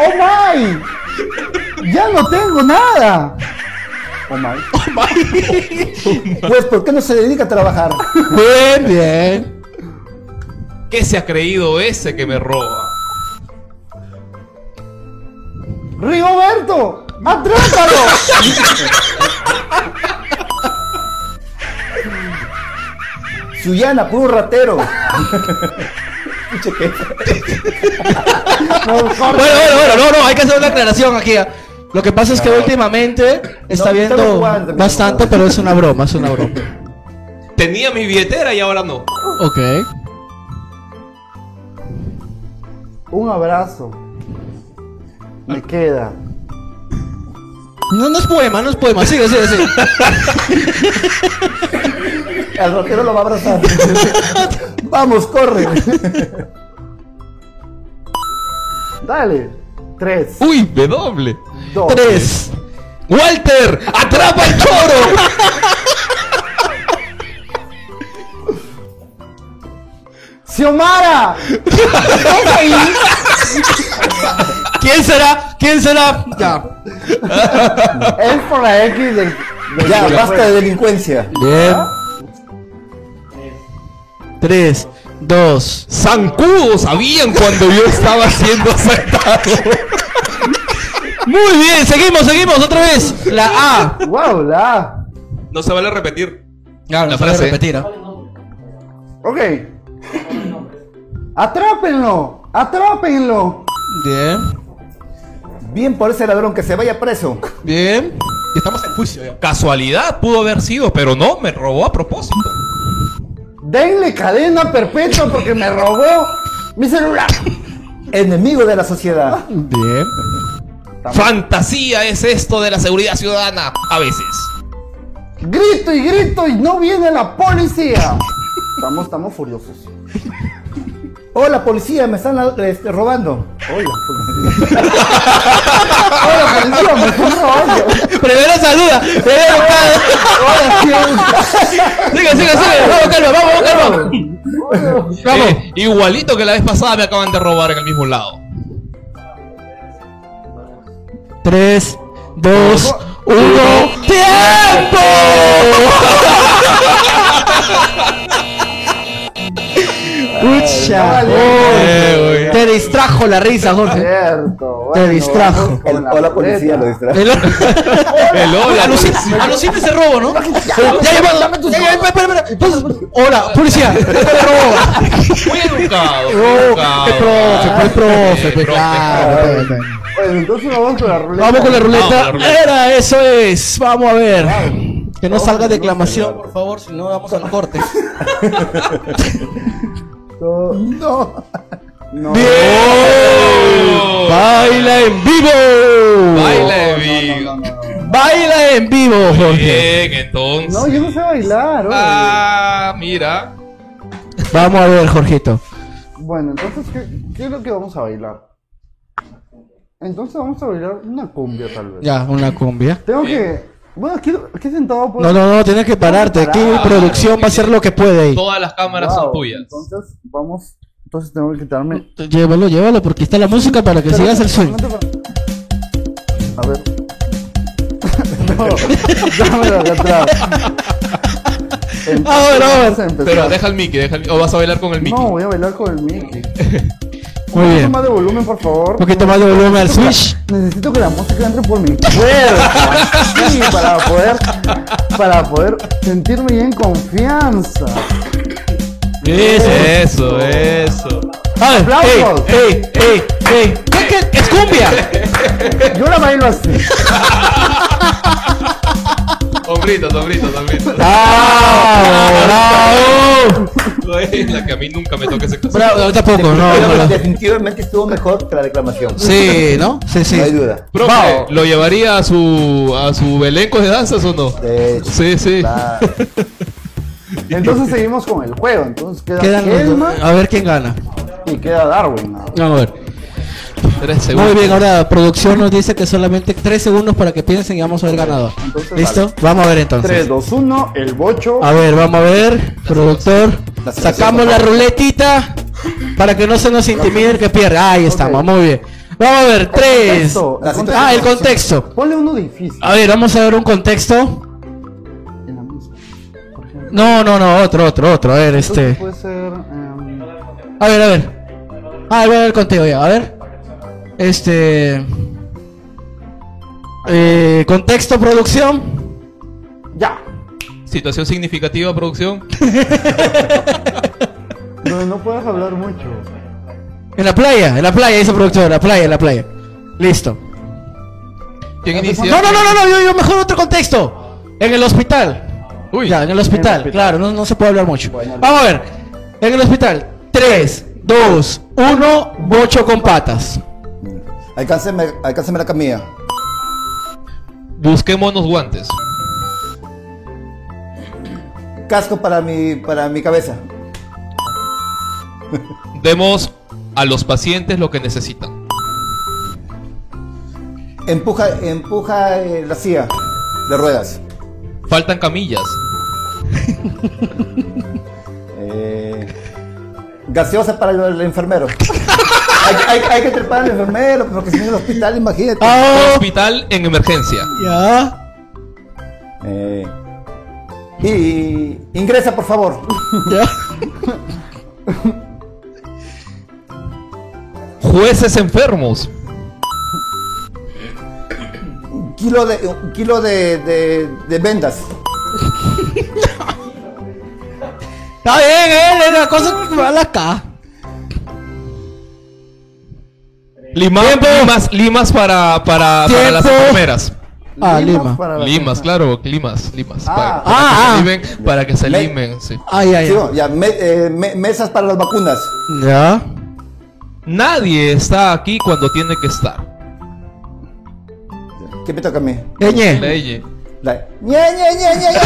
¡Oh my! ¡Ya no tengo nada! ¡Oh my! Pues, ¿por qué no se dedica a trabajar? Bien, bien. ¿Qué se ha creído ese que me roba? ¡Rigoberto! ¡Atrápalo! Suyana, puro ratero. Bueno, bueno, bueno, no, no, hay que hacer una aclaración aquí. ah. Lo que pasa es que últimamente está viendo bastante, pero es una broma, es una broma. Tenía mi billetera y ahora no. Ok. Un abrazo. Me queda. No, no es poema, no es poema. Sigue, sigue, sigue. Al ratero lo va a abrazar. Vamos, corre. Dale. Tres, Uy, W. dos. Tres. Walter, atrapa el choro. ¡Xiomara! ¿Estás ahí? ¿Quién será? ¿Quién será? Ya. Es por la X del. del- Ya, basta de delincuencia. Bien. Tres, dos. Zancudos sabían cuando yo estaba siendo asaltado. Muy bien, seguimos, seguimos, otra vez. La A. Wow, la A. No se vale repetir. La no puede frase. repetir. ¿ah? Ok. Atrápenlo. Atrápenlo. Bien, Bien por ese ladrón que se vaya preso. bien. Y Estamos en juicio ya. Casualidad pudo haber sido, pero no, me robó a propósito. Denle cadena perpetua porque me robó mi celular. Enemigo de la sociedad. Bien. Fantasía es esto de la seguridad ciudadana. A veces. Grito y grito y no viene la policía. Estamos, estamos furiosos. Hola, policía, me están este, robando. Hola, policía. Hola, policía, me están robando. Primero saluda. Primero Hola, Sigue, sigue, sigue. Vamos, calma, vamos, calma. Vamos. Eh, igualito que la vez pasada me acaban de robar en el mismo lado. Tres, dos, uno. ¡Tiempo! Pucha, Jorge. Te distrajo la risa, Jorge. Cierto. Te distrajo. El la hola, policía, lo distrae. El- El hola, Alucina, ese robo, ¿no? Ya, ya, ya, ya, espera, espera, hola, policía. Muy educado. muy Oh, educado. qué profe, qué profe, Eh, pues, claro, pues, pues. Bueno, entonces vamos con la ruleta. Vamos con la ruleta. con la ruleta. Era, eso es. Vamos a ver. Que no salga declamación, por favor, si no vamos al corte. No. No. Bien. Baila en vivo. Baila en vivo. No, no, no, no. Baila en vivo, Jorge. Bien, entonces. No, yo no sé bailar. oye. Ah, mira. Vamos a ver, Jorgito. Bueno, entonces, ¿qué, ¿qué es lo que vamos a bailar? Entonces vamos a bailar una cumbia, tal vez. Ya, una cumbia. Tengo que. Bueno, aquí, aquí sentado puedo. No, no, no, tienes que pararte. Aquí Parar. producción va a hacer lo que puede ahí. Todas las cámaras son tuyas. Entonces, vamos. Entonces tengo que quitarme. Llévalo, llévalo, porque está la música para que sigas el swing. A ver. no, dámelo acá atrás. Entonces, A ver, a ver. Pero deja el Mickey, deja el- o vas a bailar con el Mickey. No, voy a bailar con el Mickey. Muy Un bien. poquito más de volumen, por favor. Un poquito más de volumen al switch. Necesito que la música entre por mi cuerpo. para poder, para poder sentirme bien confianza. Eso. Eso, eso. ¡Aplausos! ey, ey, ey, ey. ¿Qué, qué? ¡Es cumbia! Yo la bailo así. Hombrito, hombrito, hombrito. ¡Bravo! ¡Bravo! Es la que a mí nunca me toca ese caso. Bravo, no, tampoco, no, Pero no, no. Definitivamente estuvo mejor que la declamación. Sí, ¿no? Sí, sí. No hay duda. Profe, Vao. ¿lo llevaría a su a su elenco de danzas o no? De hecho. Sí, sí. Entonces seguimos con el juego. Entonces queda Quedan los dos. Kelma A ver quién gana. y queda Darwin. ¿no? Vamos a ver. Tres segundos. Muy bien, ahora producción nos dice que solamente 3 segundos para que piensen y vamos a ver ganador. Entonces, ¿Listo? Vamos a ver entonces. 3, 2, 1, el bocho. A ver, vamos a ver, productor. La Sacamos la ruletita para que no se nos intimide el que pierde. Ahí estamos, muy bien. Vamos a ver, 3. contexto, el contexto. Ah, el contexto. Ponle uno difícil. A ver, vamos a ver un contexto. En la música, por ejemplo. No, no, no, otro, otro, otro. A ver, Entonces este. puede ser. em, A ver, a ver. Ah, voy a ver contigo ya. A ver. Este. Eh, contexto, producción. ya. Situación significativa, producción. Donde no puedes hablar mucho. En la playa, en la playa, dice productor. En la playa, en la playa. Listo. ¿Quién inicia? No, no, no, no, no, yo, yo mejor otro contexto. En el hospital. Uy. Ya, en el hospital, En el hospital. claro, no, no se puede hablar mucho. Bueno, Vamos a ver. En el hospital. 3, 2, 1, bocho con patas. Alcánceme, alcánceme la camilla. Busquémonos guantes. Casco para mi, para mi cabeza. Demos a los pacientes lo que necesitan. Empuja, empuja eh, la silla de ruedas. Faltan camillas. Eh, gaseosa para el, el enfermero. hay, hay- hay que trepar al enfermero, porque si no en el hospital, imagínate. Ah, Hospital en emergencia. ya. Eh, y ingresa, por favor. Ya. Jueces enfermos. Un kilo de, un kilo de, de, de vendas. Está bien, eh, es la cosa que va a la acá. Lima- limas, limas para, para, para las enfermeras. Ah, Lima. para Limas, claro, limas, limas. Ah. para, para Ah, que ah. se limen, para que se Me- limen, sí. Ay, ay, Sí, ay. bueno, ya, me- eh, me- mesas para las vacunas. Ya. Nadie está aquí cuando tiene que estar. ¿Qué me toca a mí? Eñe. Leye. La- ña, ña, ña, ña, ña.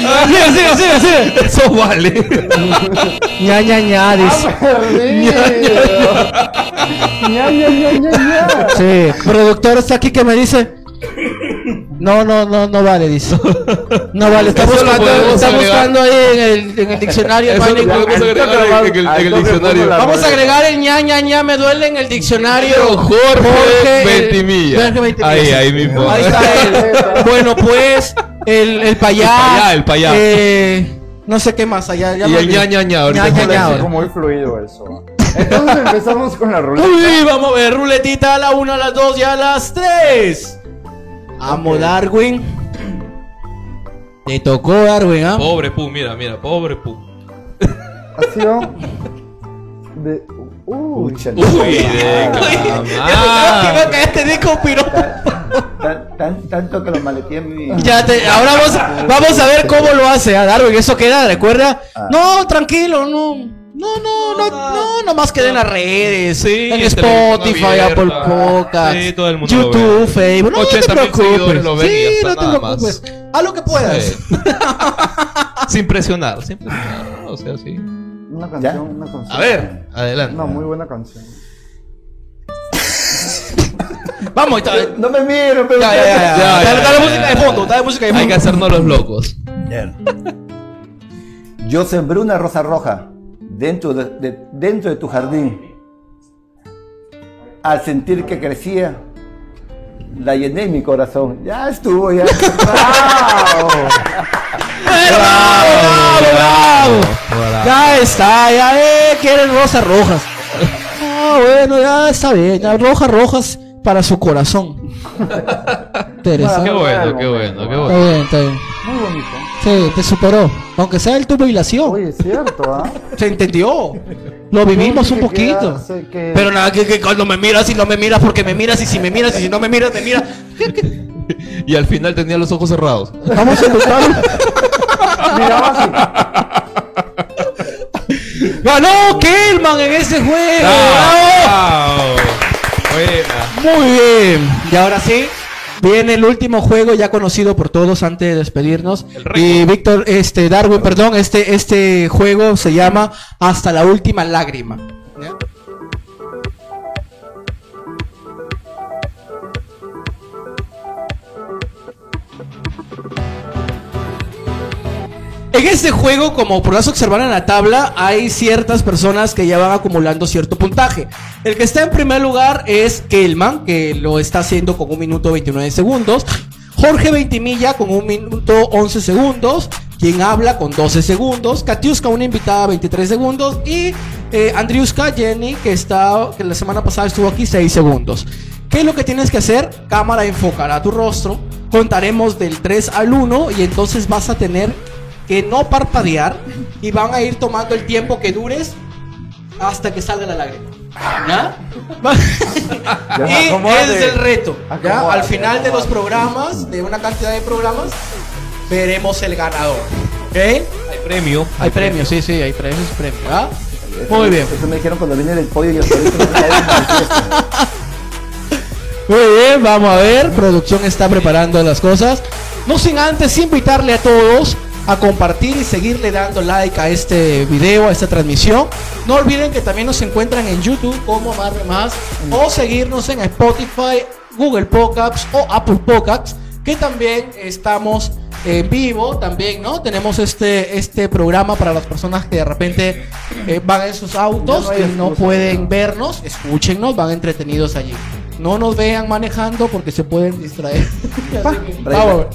Sigue, sigue, sigue, sigue. Eso vale. ña, ña, ña, dice. ña, ña, ña, ña, ña. Sí, productor está aquí que me dice. No, no, no, no vale, dice. No vale, está Eso lo buscando, está agregar. buscando ahí en el, en el diccionario. Eso lo podemos agregar en, en el, en el toque diccionario. pongo la- Vamos a agregar el ña, ña, ña, me duele en el diccionario. Jorge el- Ventimilla. Jorge Ventimilla. Ahí, ahí mismo. Ahí está él. Bueno, pues, el, el payá. El payá, el payá. eh, no sé qué más allá. ya Y me el ña, ña, ña, ahorita Ña, ña, ahora. muy fluido eso. Entonces empezamos con la ruleta. Uy, vamos a ver, ruletita a la una, a las dos y a las tres. Vamos, Darwin. Te tocó, Darwin, ¿ah? Pobre Pu, mira, mira, pobre Pu. Ha sido de. Uy, Uy, de cama. que este disco piró. Tan- tan- tanto que lo maleteé en mi. Ya te, ahora vamos, vamos a ver cómo lo hace, ¿ah, Darwin. Eso queda, recuerda. Ah. No, tranquilo, no. No, no, no, no, nomás queda en las redes, Sí, en Spotify, Apple. Podcast, Sí, todo el mundo YouTube. Facebook, no, no te 80.000 preocupes. lo ven sí, ya no te preocupes. más. Haz lo que puedas. Sí. sin presionar, sin presionar. O sea, sí. Una canción, una canción. A ver, adelante. No, muy buena canción. Vamos, ya, No me miro, pero. ya, ya, ya. Ya, Dale, ya, dale ya, música de fondo, dale música de Hay que fondo. hacernos los locos. Yo sembré una rosa roja dentro de, de- dentro de tu jardín. Al sentir que crecía, la llené en mi corazón. Ya estuvo, ya. ¡Bravo! ¡Bravo, bravo, bravo! Ya está, ya eh, quieren rosas rojas. Ah, bueno, ya está bien, ya rojas rojas. Para su corazón. Interesante. Qué bueno, qué bueno, qué Está bueno. bien, está bien. Muy bonito. Sí, te superó. Aunque sea el tubo y la acción. Oye, es cierto, ¿ah? Se entendió. Lo vivimos un poquito. que- Pero nada, que, que cuando me miras y no me miras porque me miras y si me miras y si no me miras me miras. Y al final tenía los ojos cerrados. Vamos a invitar. Miraba así. Ganó Kelman en ese juego. ¡Bravo! Buena. Muy bien. Y ahora sí, viene el último juego ya conocido por todos antes de despedirnos. Y Víctor, este, Darwin, perdón, este, este juego se llama Hasta la última lágrima. ¿Ya? En este juego, como podrás observar en la tabla, hay ciertas personas que ya van acumulando cierto puntaje. El que está en primer lugar es Kelman, que lo está haciendo con un minuto 29 segundos. Jorge Veintimilla con un minuto 11 segundos. Quien habla con 12 segundos. Katiuska, una invitada, 23 segundos. Y eh, Andriuska Jenny, que, está, que la semana pasada estuvo aquí, 6 segundos. ¿Qué es lo que tienes que hacer? Cámara enfocará tu rostro. Contaremos del 3 al 1 y entonces vas a tener que no parpadear y van a ir tomando el tiempo que dures hasta que salga la lágrima. ¿Ya? Ya, y ese es el reto. ¿ya? Al final de los programas, de una cantidad de programas, veremos el ganador. ¿Ok? Hay premio. Hay premios, sí, sí, hay premios, premios. ¿ya? Muy bien. Eso me dijeron cuando vine del pollo y pollo no. Muy bien, vamos a ver. Producción está preparando las cosas. No sin antes invitarle a todos a compartir y seguirle dando like a este video, a esta transmisión. No olviden que también nos encuentran en YouTube como Marre Más o seguirnos en Spotify, Google Podcasts o Apple Podcasts, que también estamos en vivo también, ¿no? Tenemos este, este programa para las personas que de repente eh, van en sus autos, no que no pueden ¿no? vernos, escúchennos, van entretenidos allí. No nos vean manejando porque se pueden distraer. Así que, vamos,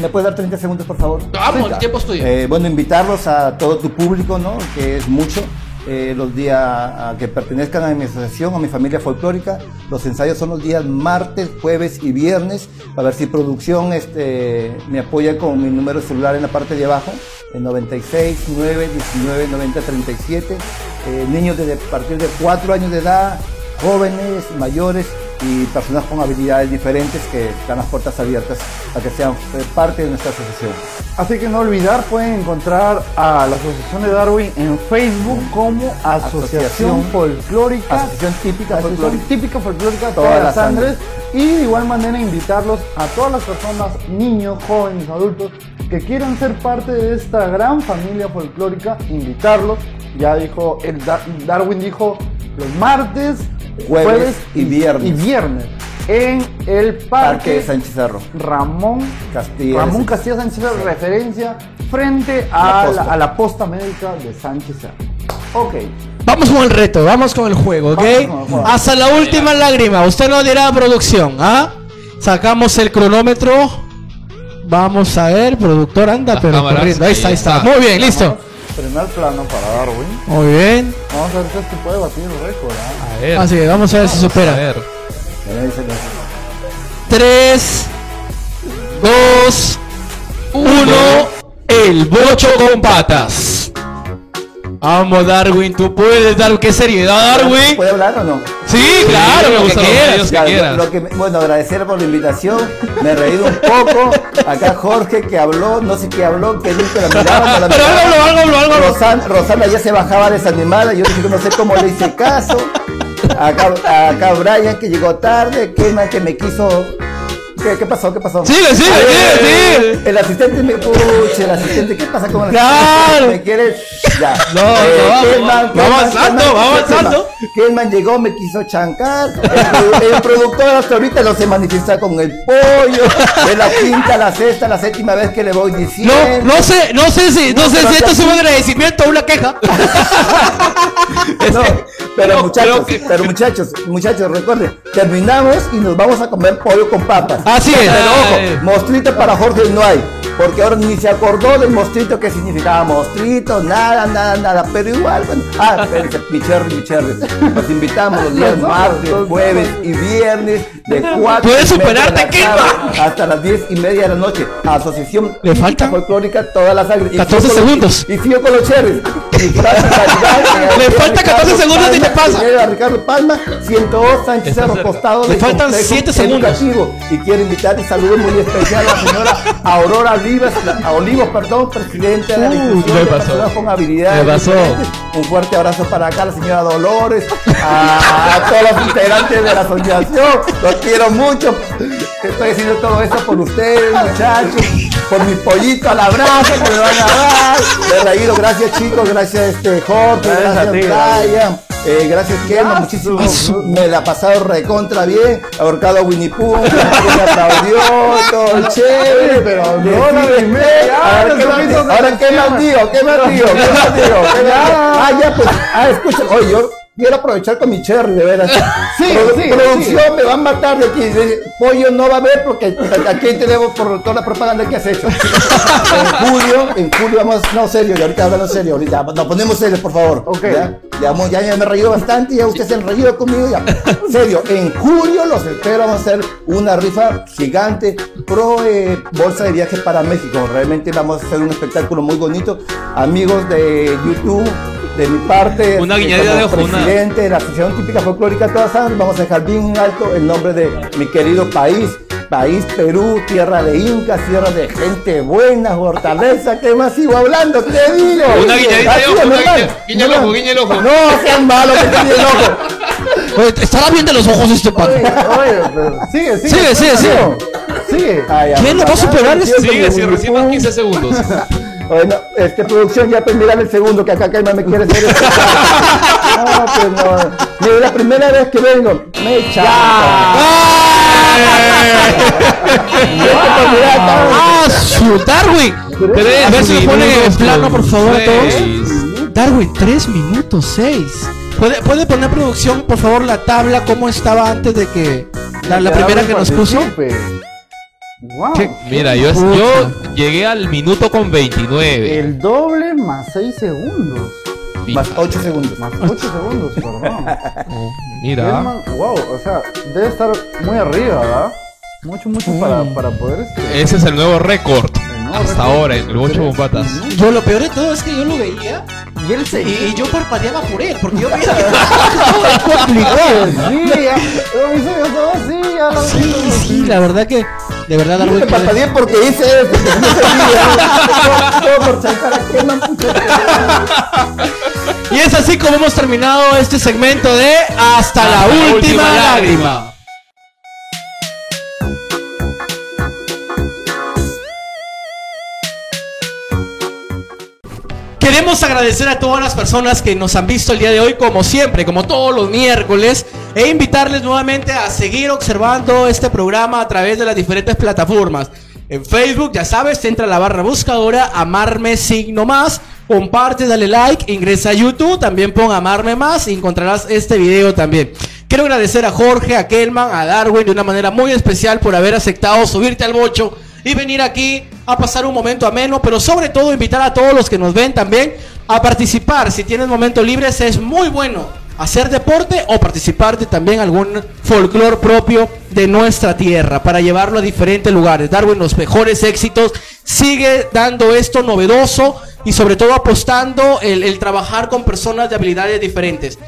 ¿Me puedes dar 30 segundos, por favor? vamos, el tiempo es tuyo. Eh, bueno, invitarlos a todo tu público, ¿no? Que es mucho. eh, los días a que pertenezcan a mi asociación, a mi familia folclórica. Los ensayos son los días martes, jueves y viernes. A ver si producción este, me apoya con mi número celular en la parte de abajo, en 96 9 19 90 37. Eh, niños desde a partir de 4 años de edad, jóvenes, mayores y personas con habilidades diferentes que están las puertas abiertas a que sean eh, parte de nuestra asociación. Así que no olvidar, pueden encontrar a la Asociación de Darwin en Facebook como Asociación Asociación- Folclórica. Asociación típica Asociación folclórica. típica folclórica Todas todas las Andrés. Y de igual manera invitarlos a todas las personas, niños, jóvenes, adultos, que quieran ser parte de esta gran familia folclórica, invitarlos. Ya dijo, el Dar- Darwin dijo los martes, Jueves y viernes. Y viernes en el Parque Parque de Sánchez Cerro. Ramón Castilla. Ramón. Castilla Sánchez, Cerro, referencia frente a la, a la posta médica de Sánchez Cerro. Ok. Vamos con el reto, vamos con el juego, ¿ok? El juego. Hasta la última lágrima. Usted no dirá producción, ¿ah? Sacamos el cronómetro. Vamos a ver, productor anda, pero cámaras, corriendo. Ahí está, ahí está. Muy bien, listo. Primer plano para Darwin. Muy bien. Vamos a ver si es que puede batir el récord. ¿ah? A ver. Así que vamos a ver si A supera. ver. Dice la- 3, 2, 1. El bocho con patas. Vamos, Darwin, tú puedes dar. ¿Qué seriedad, Darwin? ¿Puede hablar o no? Sí, claro, me lo que quieras. medios. que quieras. lo que me- bueno, agradecer por la invitación. Me he reído un poco. Acá Jorge que habló, no sé qué habló, que nunca la miraba, no la Pero hágalo, hágalo. Rosan- Rosana ya se bajaba desanimada, yo dije que no sé cómo le hice caso. Acá, acá Brian que llegó tarde, Keman que me quiso. ¿Qué, qué pasó? ¿Qué pasó? Sigue, sigue, sigue, sigue. El asistente me. Pucha, el asistente, ¿qué pasa con el Claro. asistente? ¿Me quieres? Ya. Eh, No, no, vamos, Keman, avanzando, vamos avanzando. Keman llegó, me quiso chancar. El, produ- el productor hasta ahorita no se manifiesta con el pollo. De la quinta, la sexta, la séptima vez que le voy diciendo. No, no sé, no sé si, no No, sé si esto es un agradecimiento o una queja. No, pero muchachos, que- pero muchachos, muchachos, recuerden, terminamos y nos vamos a comer pollo con papas. Así es. Pero ojo, mostrito para Jorge no hay. porque ahora ni se acordó del mostrito que significaba mostrito, nada, nada, nada, pero igual, bueno, ah, espérense, mi cherry, mi cherry. Los invitamos los días martes, jueves y viernes de 4 Puedes superarte, Kilma. hasta las 10 y media de la noche. Asociación Le faltan folclórica toda la sangre. Y 14 sigo con los- segundos. Y sigo con los cherries. Le falta 14 Ricardo segundos y te pasa. Ricardo Palma, 102 Sánchez Cerro. Costado Le faltan Complejo siete segundos. Educativo. Y quiero invitar y saludar muy especial a la señora Aurora Olivas, a Olivos, perdón, presidente de la de. Personas con Habilidades. Pasó. Un fuerte abrazo para acá, la señora Dolores, a, a todos los integrantes de la asociación. Los quiero mucho. Estoy haciendo todo esto por ustedes, muchachos. Por mi pollito a la brasa que me van a dar. De reído, gracias chicos, gracias este Jorge, Gracias gracias, a ti, Brian. Eh, gracias Kelma, muchísimo. Me la ha pasado recontra bien. Ahorcado a Winnie Pooh, me aplaudió, todo chévere. pero no Ahora no qué ahora qué qué más digo, qué más digo, qué más digo. Ah, ya pues, ah, escucha, oye, yo quiero aprovechar con mi cherry, de veras. Sí, sí, producción me va a matar de aquí. Pollo no va a haber porque aquí te debo por toda la propaganda que has hecho. en julio, en julio vamos, no serio, y ahorita hablando serio, ahorita nos ponemos serios, por favor. Ok. Ya, ya, mo- ya, ya me he reído bastante, ya ustedes se han reído conmigo, ya. Serio, en julio los espero, vamos a hacer una rifa gigante pro eh, bolsa de viaje para México. Realmente vamos a hacer un espectáculo muy bonito. Amigos de YouTube, de mi parte, Una eh, guiñadita como de ojo, una- presidente de la Asociación Típica Folclórica Toda Sangre, vamos a dejar bien en alto el nombre de mi querido país. País Perú, tierra de incas, tierra de gente buena, fortaleza, ¿qué más sigo hablando? ¿Qué digo? Una guiñadita de ojo, una guiña- guiña el ojo, guiña el ojo. No sean malos, que tiene el ojo. Estará bien de los ojos este Oye, pan. oye, pero sigue, sigue. Sigue, sigue, sigue. Sigue. Ay, ¿Quién lo va a superar? Siempre Sigue, con si mi recién pum. 15 segundos. Bueno, este producción ya pues miran el segundo que acá Caima me quiere hacer esto. No, pues no. Mira, la primera vez que vengo, me echa. ¡Ah, su Darwin! A ver si lo ponen en plano, por favor, a todos. Darwin, 3 minutos 6. ¿Puede, ¿Puede poner producción, por favor, la tabla como estaba antes de que la, la primera que nos puso? Wow. Mira, yo, yo llegué al minuto con 29. El doble más 6 segundos. Más 8 segundos. Más 8 segundos, perdón. Oh, mira. Hellman, wow, o sea, debe estar muy arriba, ¿verdad? Mucho, mucho para, para poder este. Ese es el nuevo récord. Hasta récord. ahora, el 8 bombatas. Yo lo peor de todo es que yo lo veía Y él y, se. y yo parpadeaba por él, porque yo veía que es complicado. Sí, ya. Lo hice yo todo así, ya lo Sí, sí, la verdad que, de verdad, que- parpadeé porque hice. Todo por saltar. Y es así como hemos terminado este segmento de Hasta la, última, lágrima. Queremos agradecer a todas las personas que nos han visto el día de hoy, como siempre, como todos los miércoles, e invitarles nuevamente a seguir observando este programa a través de las diferentes plataformas. En Facebook, ya sabes, entra a la barra buscadora, amarme signo más, comparte, dale like, ingresa a YouTube, también pon amarme más y encontrarás este video también. Quiero agradecer a Jorge, a Kelman, a Darwin de una manera muy especial por haber aceptado subirte al bocho y venir aquí a pasar un momento ameno, pero sobre todo invitar a todos los que nos ven también a participar. Si tienes momentos libres es muy bueno hacer deporte o participar de también algún folclore propio de nuestra tierra para llevarlo a diferentes lugares. Darwin, los mejores éxitos, sigue dando esto novedoso y sobre todo apostando el, trabajar con personas de habilidades diferentes.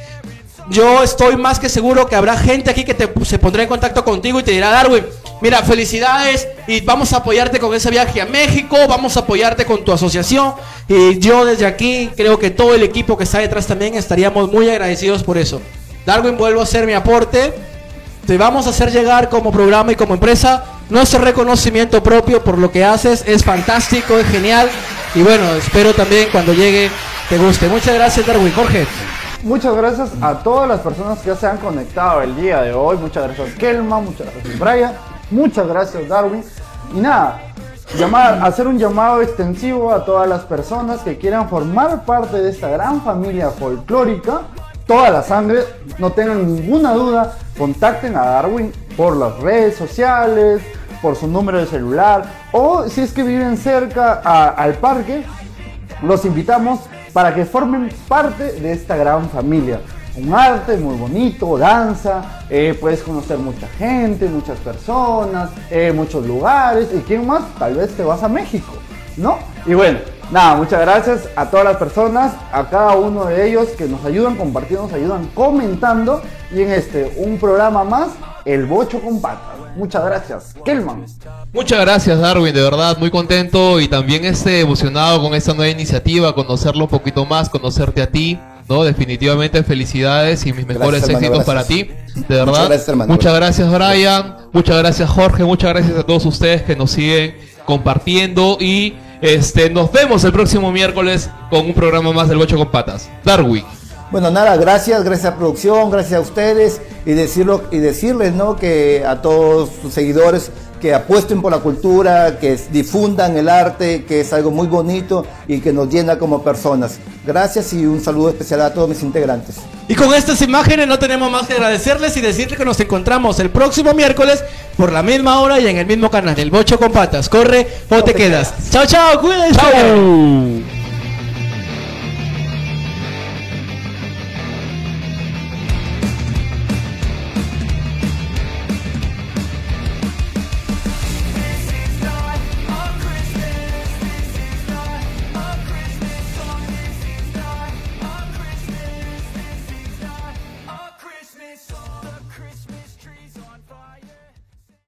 Yo estoy más que seguro que habrá gente aquí que te, se pondrá en contacto contigo y te dirá, Darwin, mira, felicidades y vamos a apoyarte con ese viaje a México, vamos a apoyarte con tu asociación. Y yo desde aquí creo que todo el equipo que está detrás también estaríamos muy agradecidos por eso. Darwin, vuelvo a hacer mi aporte. Te vamos a hacer llegar como programa y como empresa nuestro reconocimiento propio por lo que haces. Es fantástico, es genial. Y bueno, espero también cuando llegue te guste. Muchas gracias, Darwin. Jorge. Muchas gracias a todas las personas que se han conectado el día de hoy. Muchas gracias Kelma, muchas gracias Brian, muchas gracias Darwin. Y nada, llamar, hacer un llamado extensivo a todas las personas que quieran formar parte de esta gran familia folclórica. Toda la sangre, no tengan ninguna duda, contacten a Darwin por las redes sociales, por su número de celular o si es que viven cerca al parque, los invitamos para que formen parte de esta gran familia. Un arte muy bonito, danza, eh, puedes conocer mucha gente, muchas personas, eh, muchos lugares y quién más, tal vez te vas a México, ¿no? Y bueno, nada, muchas gracias a todas las personas, a cada uno de ellos que nos ayudan compartiendo, nos ayudan comentando y en este, un programa más, El Bocho con Patas. Muchas gracias, Kelman. Muchas gracias Darwin, de verdad muy contento y también este emocionado con esta nueva iniciativa, conocerlo un poquito más, conocerte a ti, ¿no? Definitivamente felicidades y mis mejores éxitos para ti, de verdad. Muchas gracias, hermano. Muchas gracias Brian, muchas gracias Jorge, muchas gracias a todos ustedes que nos siguen compartiendo y este nos vemos el próximo miércoles con un programa más del Bocho con Patas. Darwin. Bueno, nada, gracias, gracias a producción, gracias a ustedes y decirlo y decirles, ¿no? Que a todos sus seguidores que apuesten por la cultura, que difundan el arte, que es algo muy bonito y que nos llena como personas. Gracias y un saludo especial a todos mis integrantes. Y con estas imágenes no tenemos más que agradecerles y decirles que nos encontramos el próximo miércoles por la misma hora y en el mismo canal, El Bocho con Patas. Corre o te quedas. Chao, chao, cuídense. ¡Chao!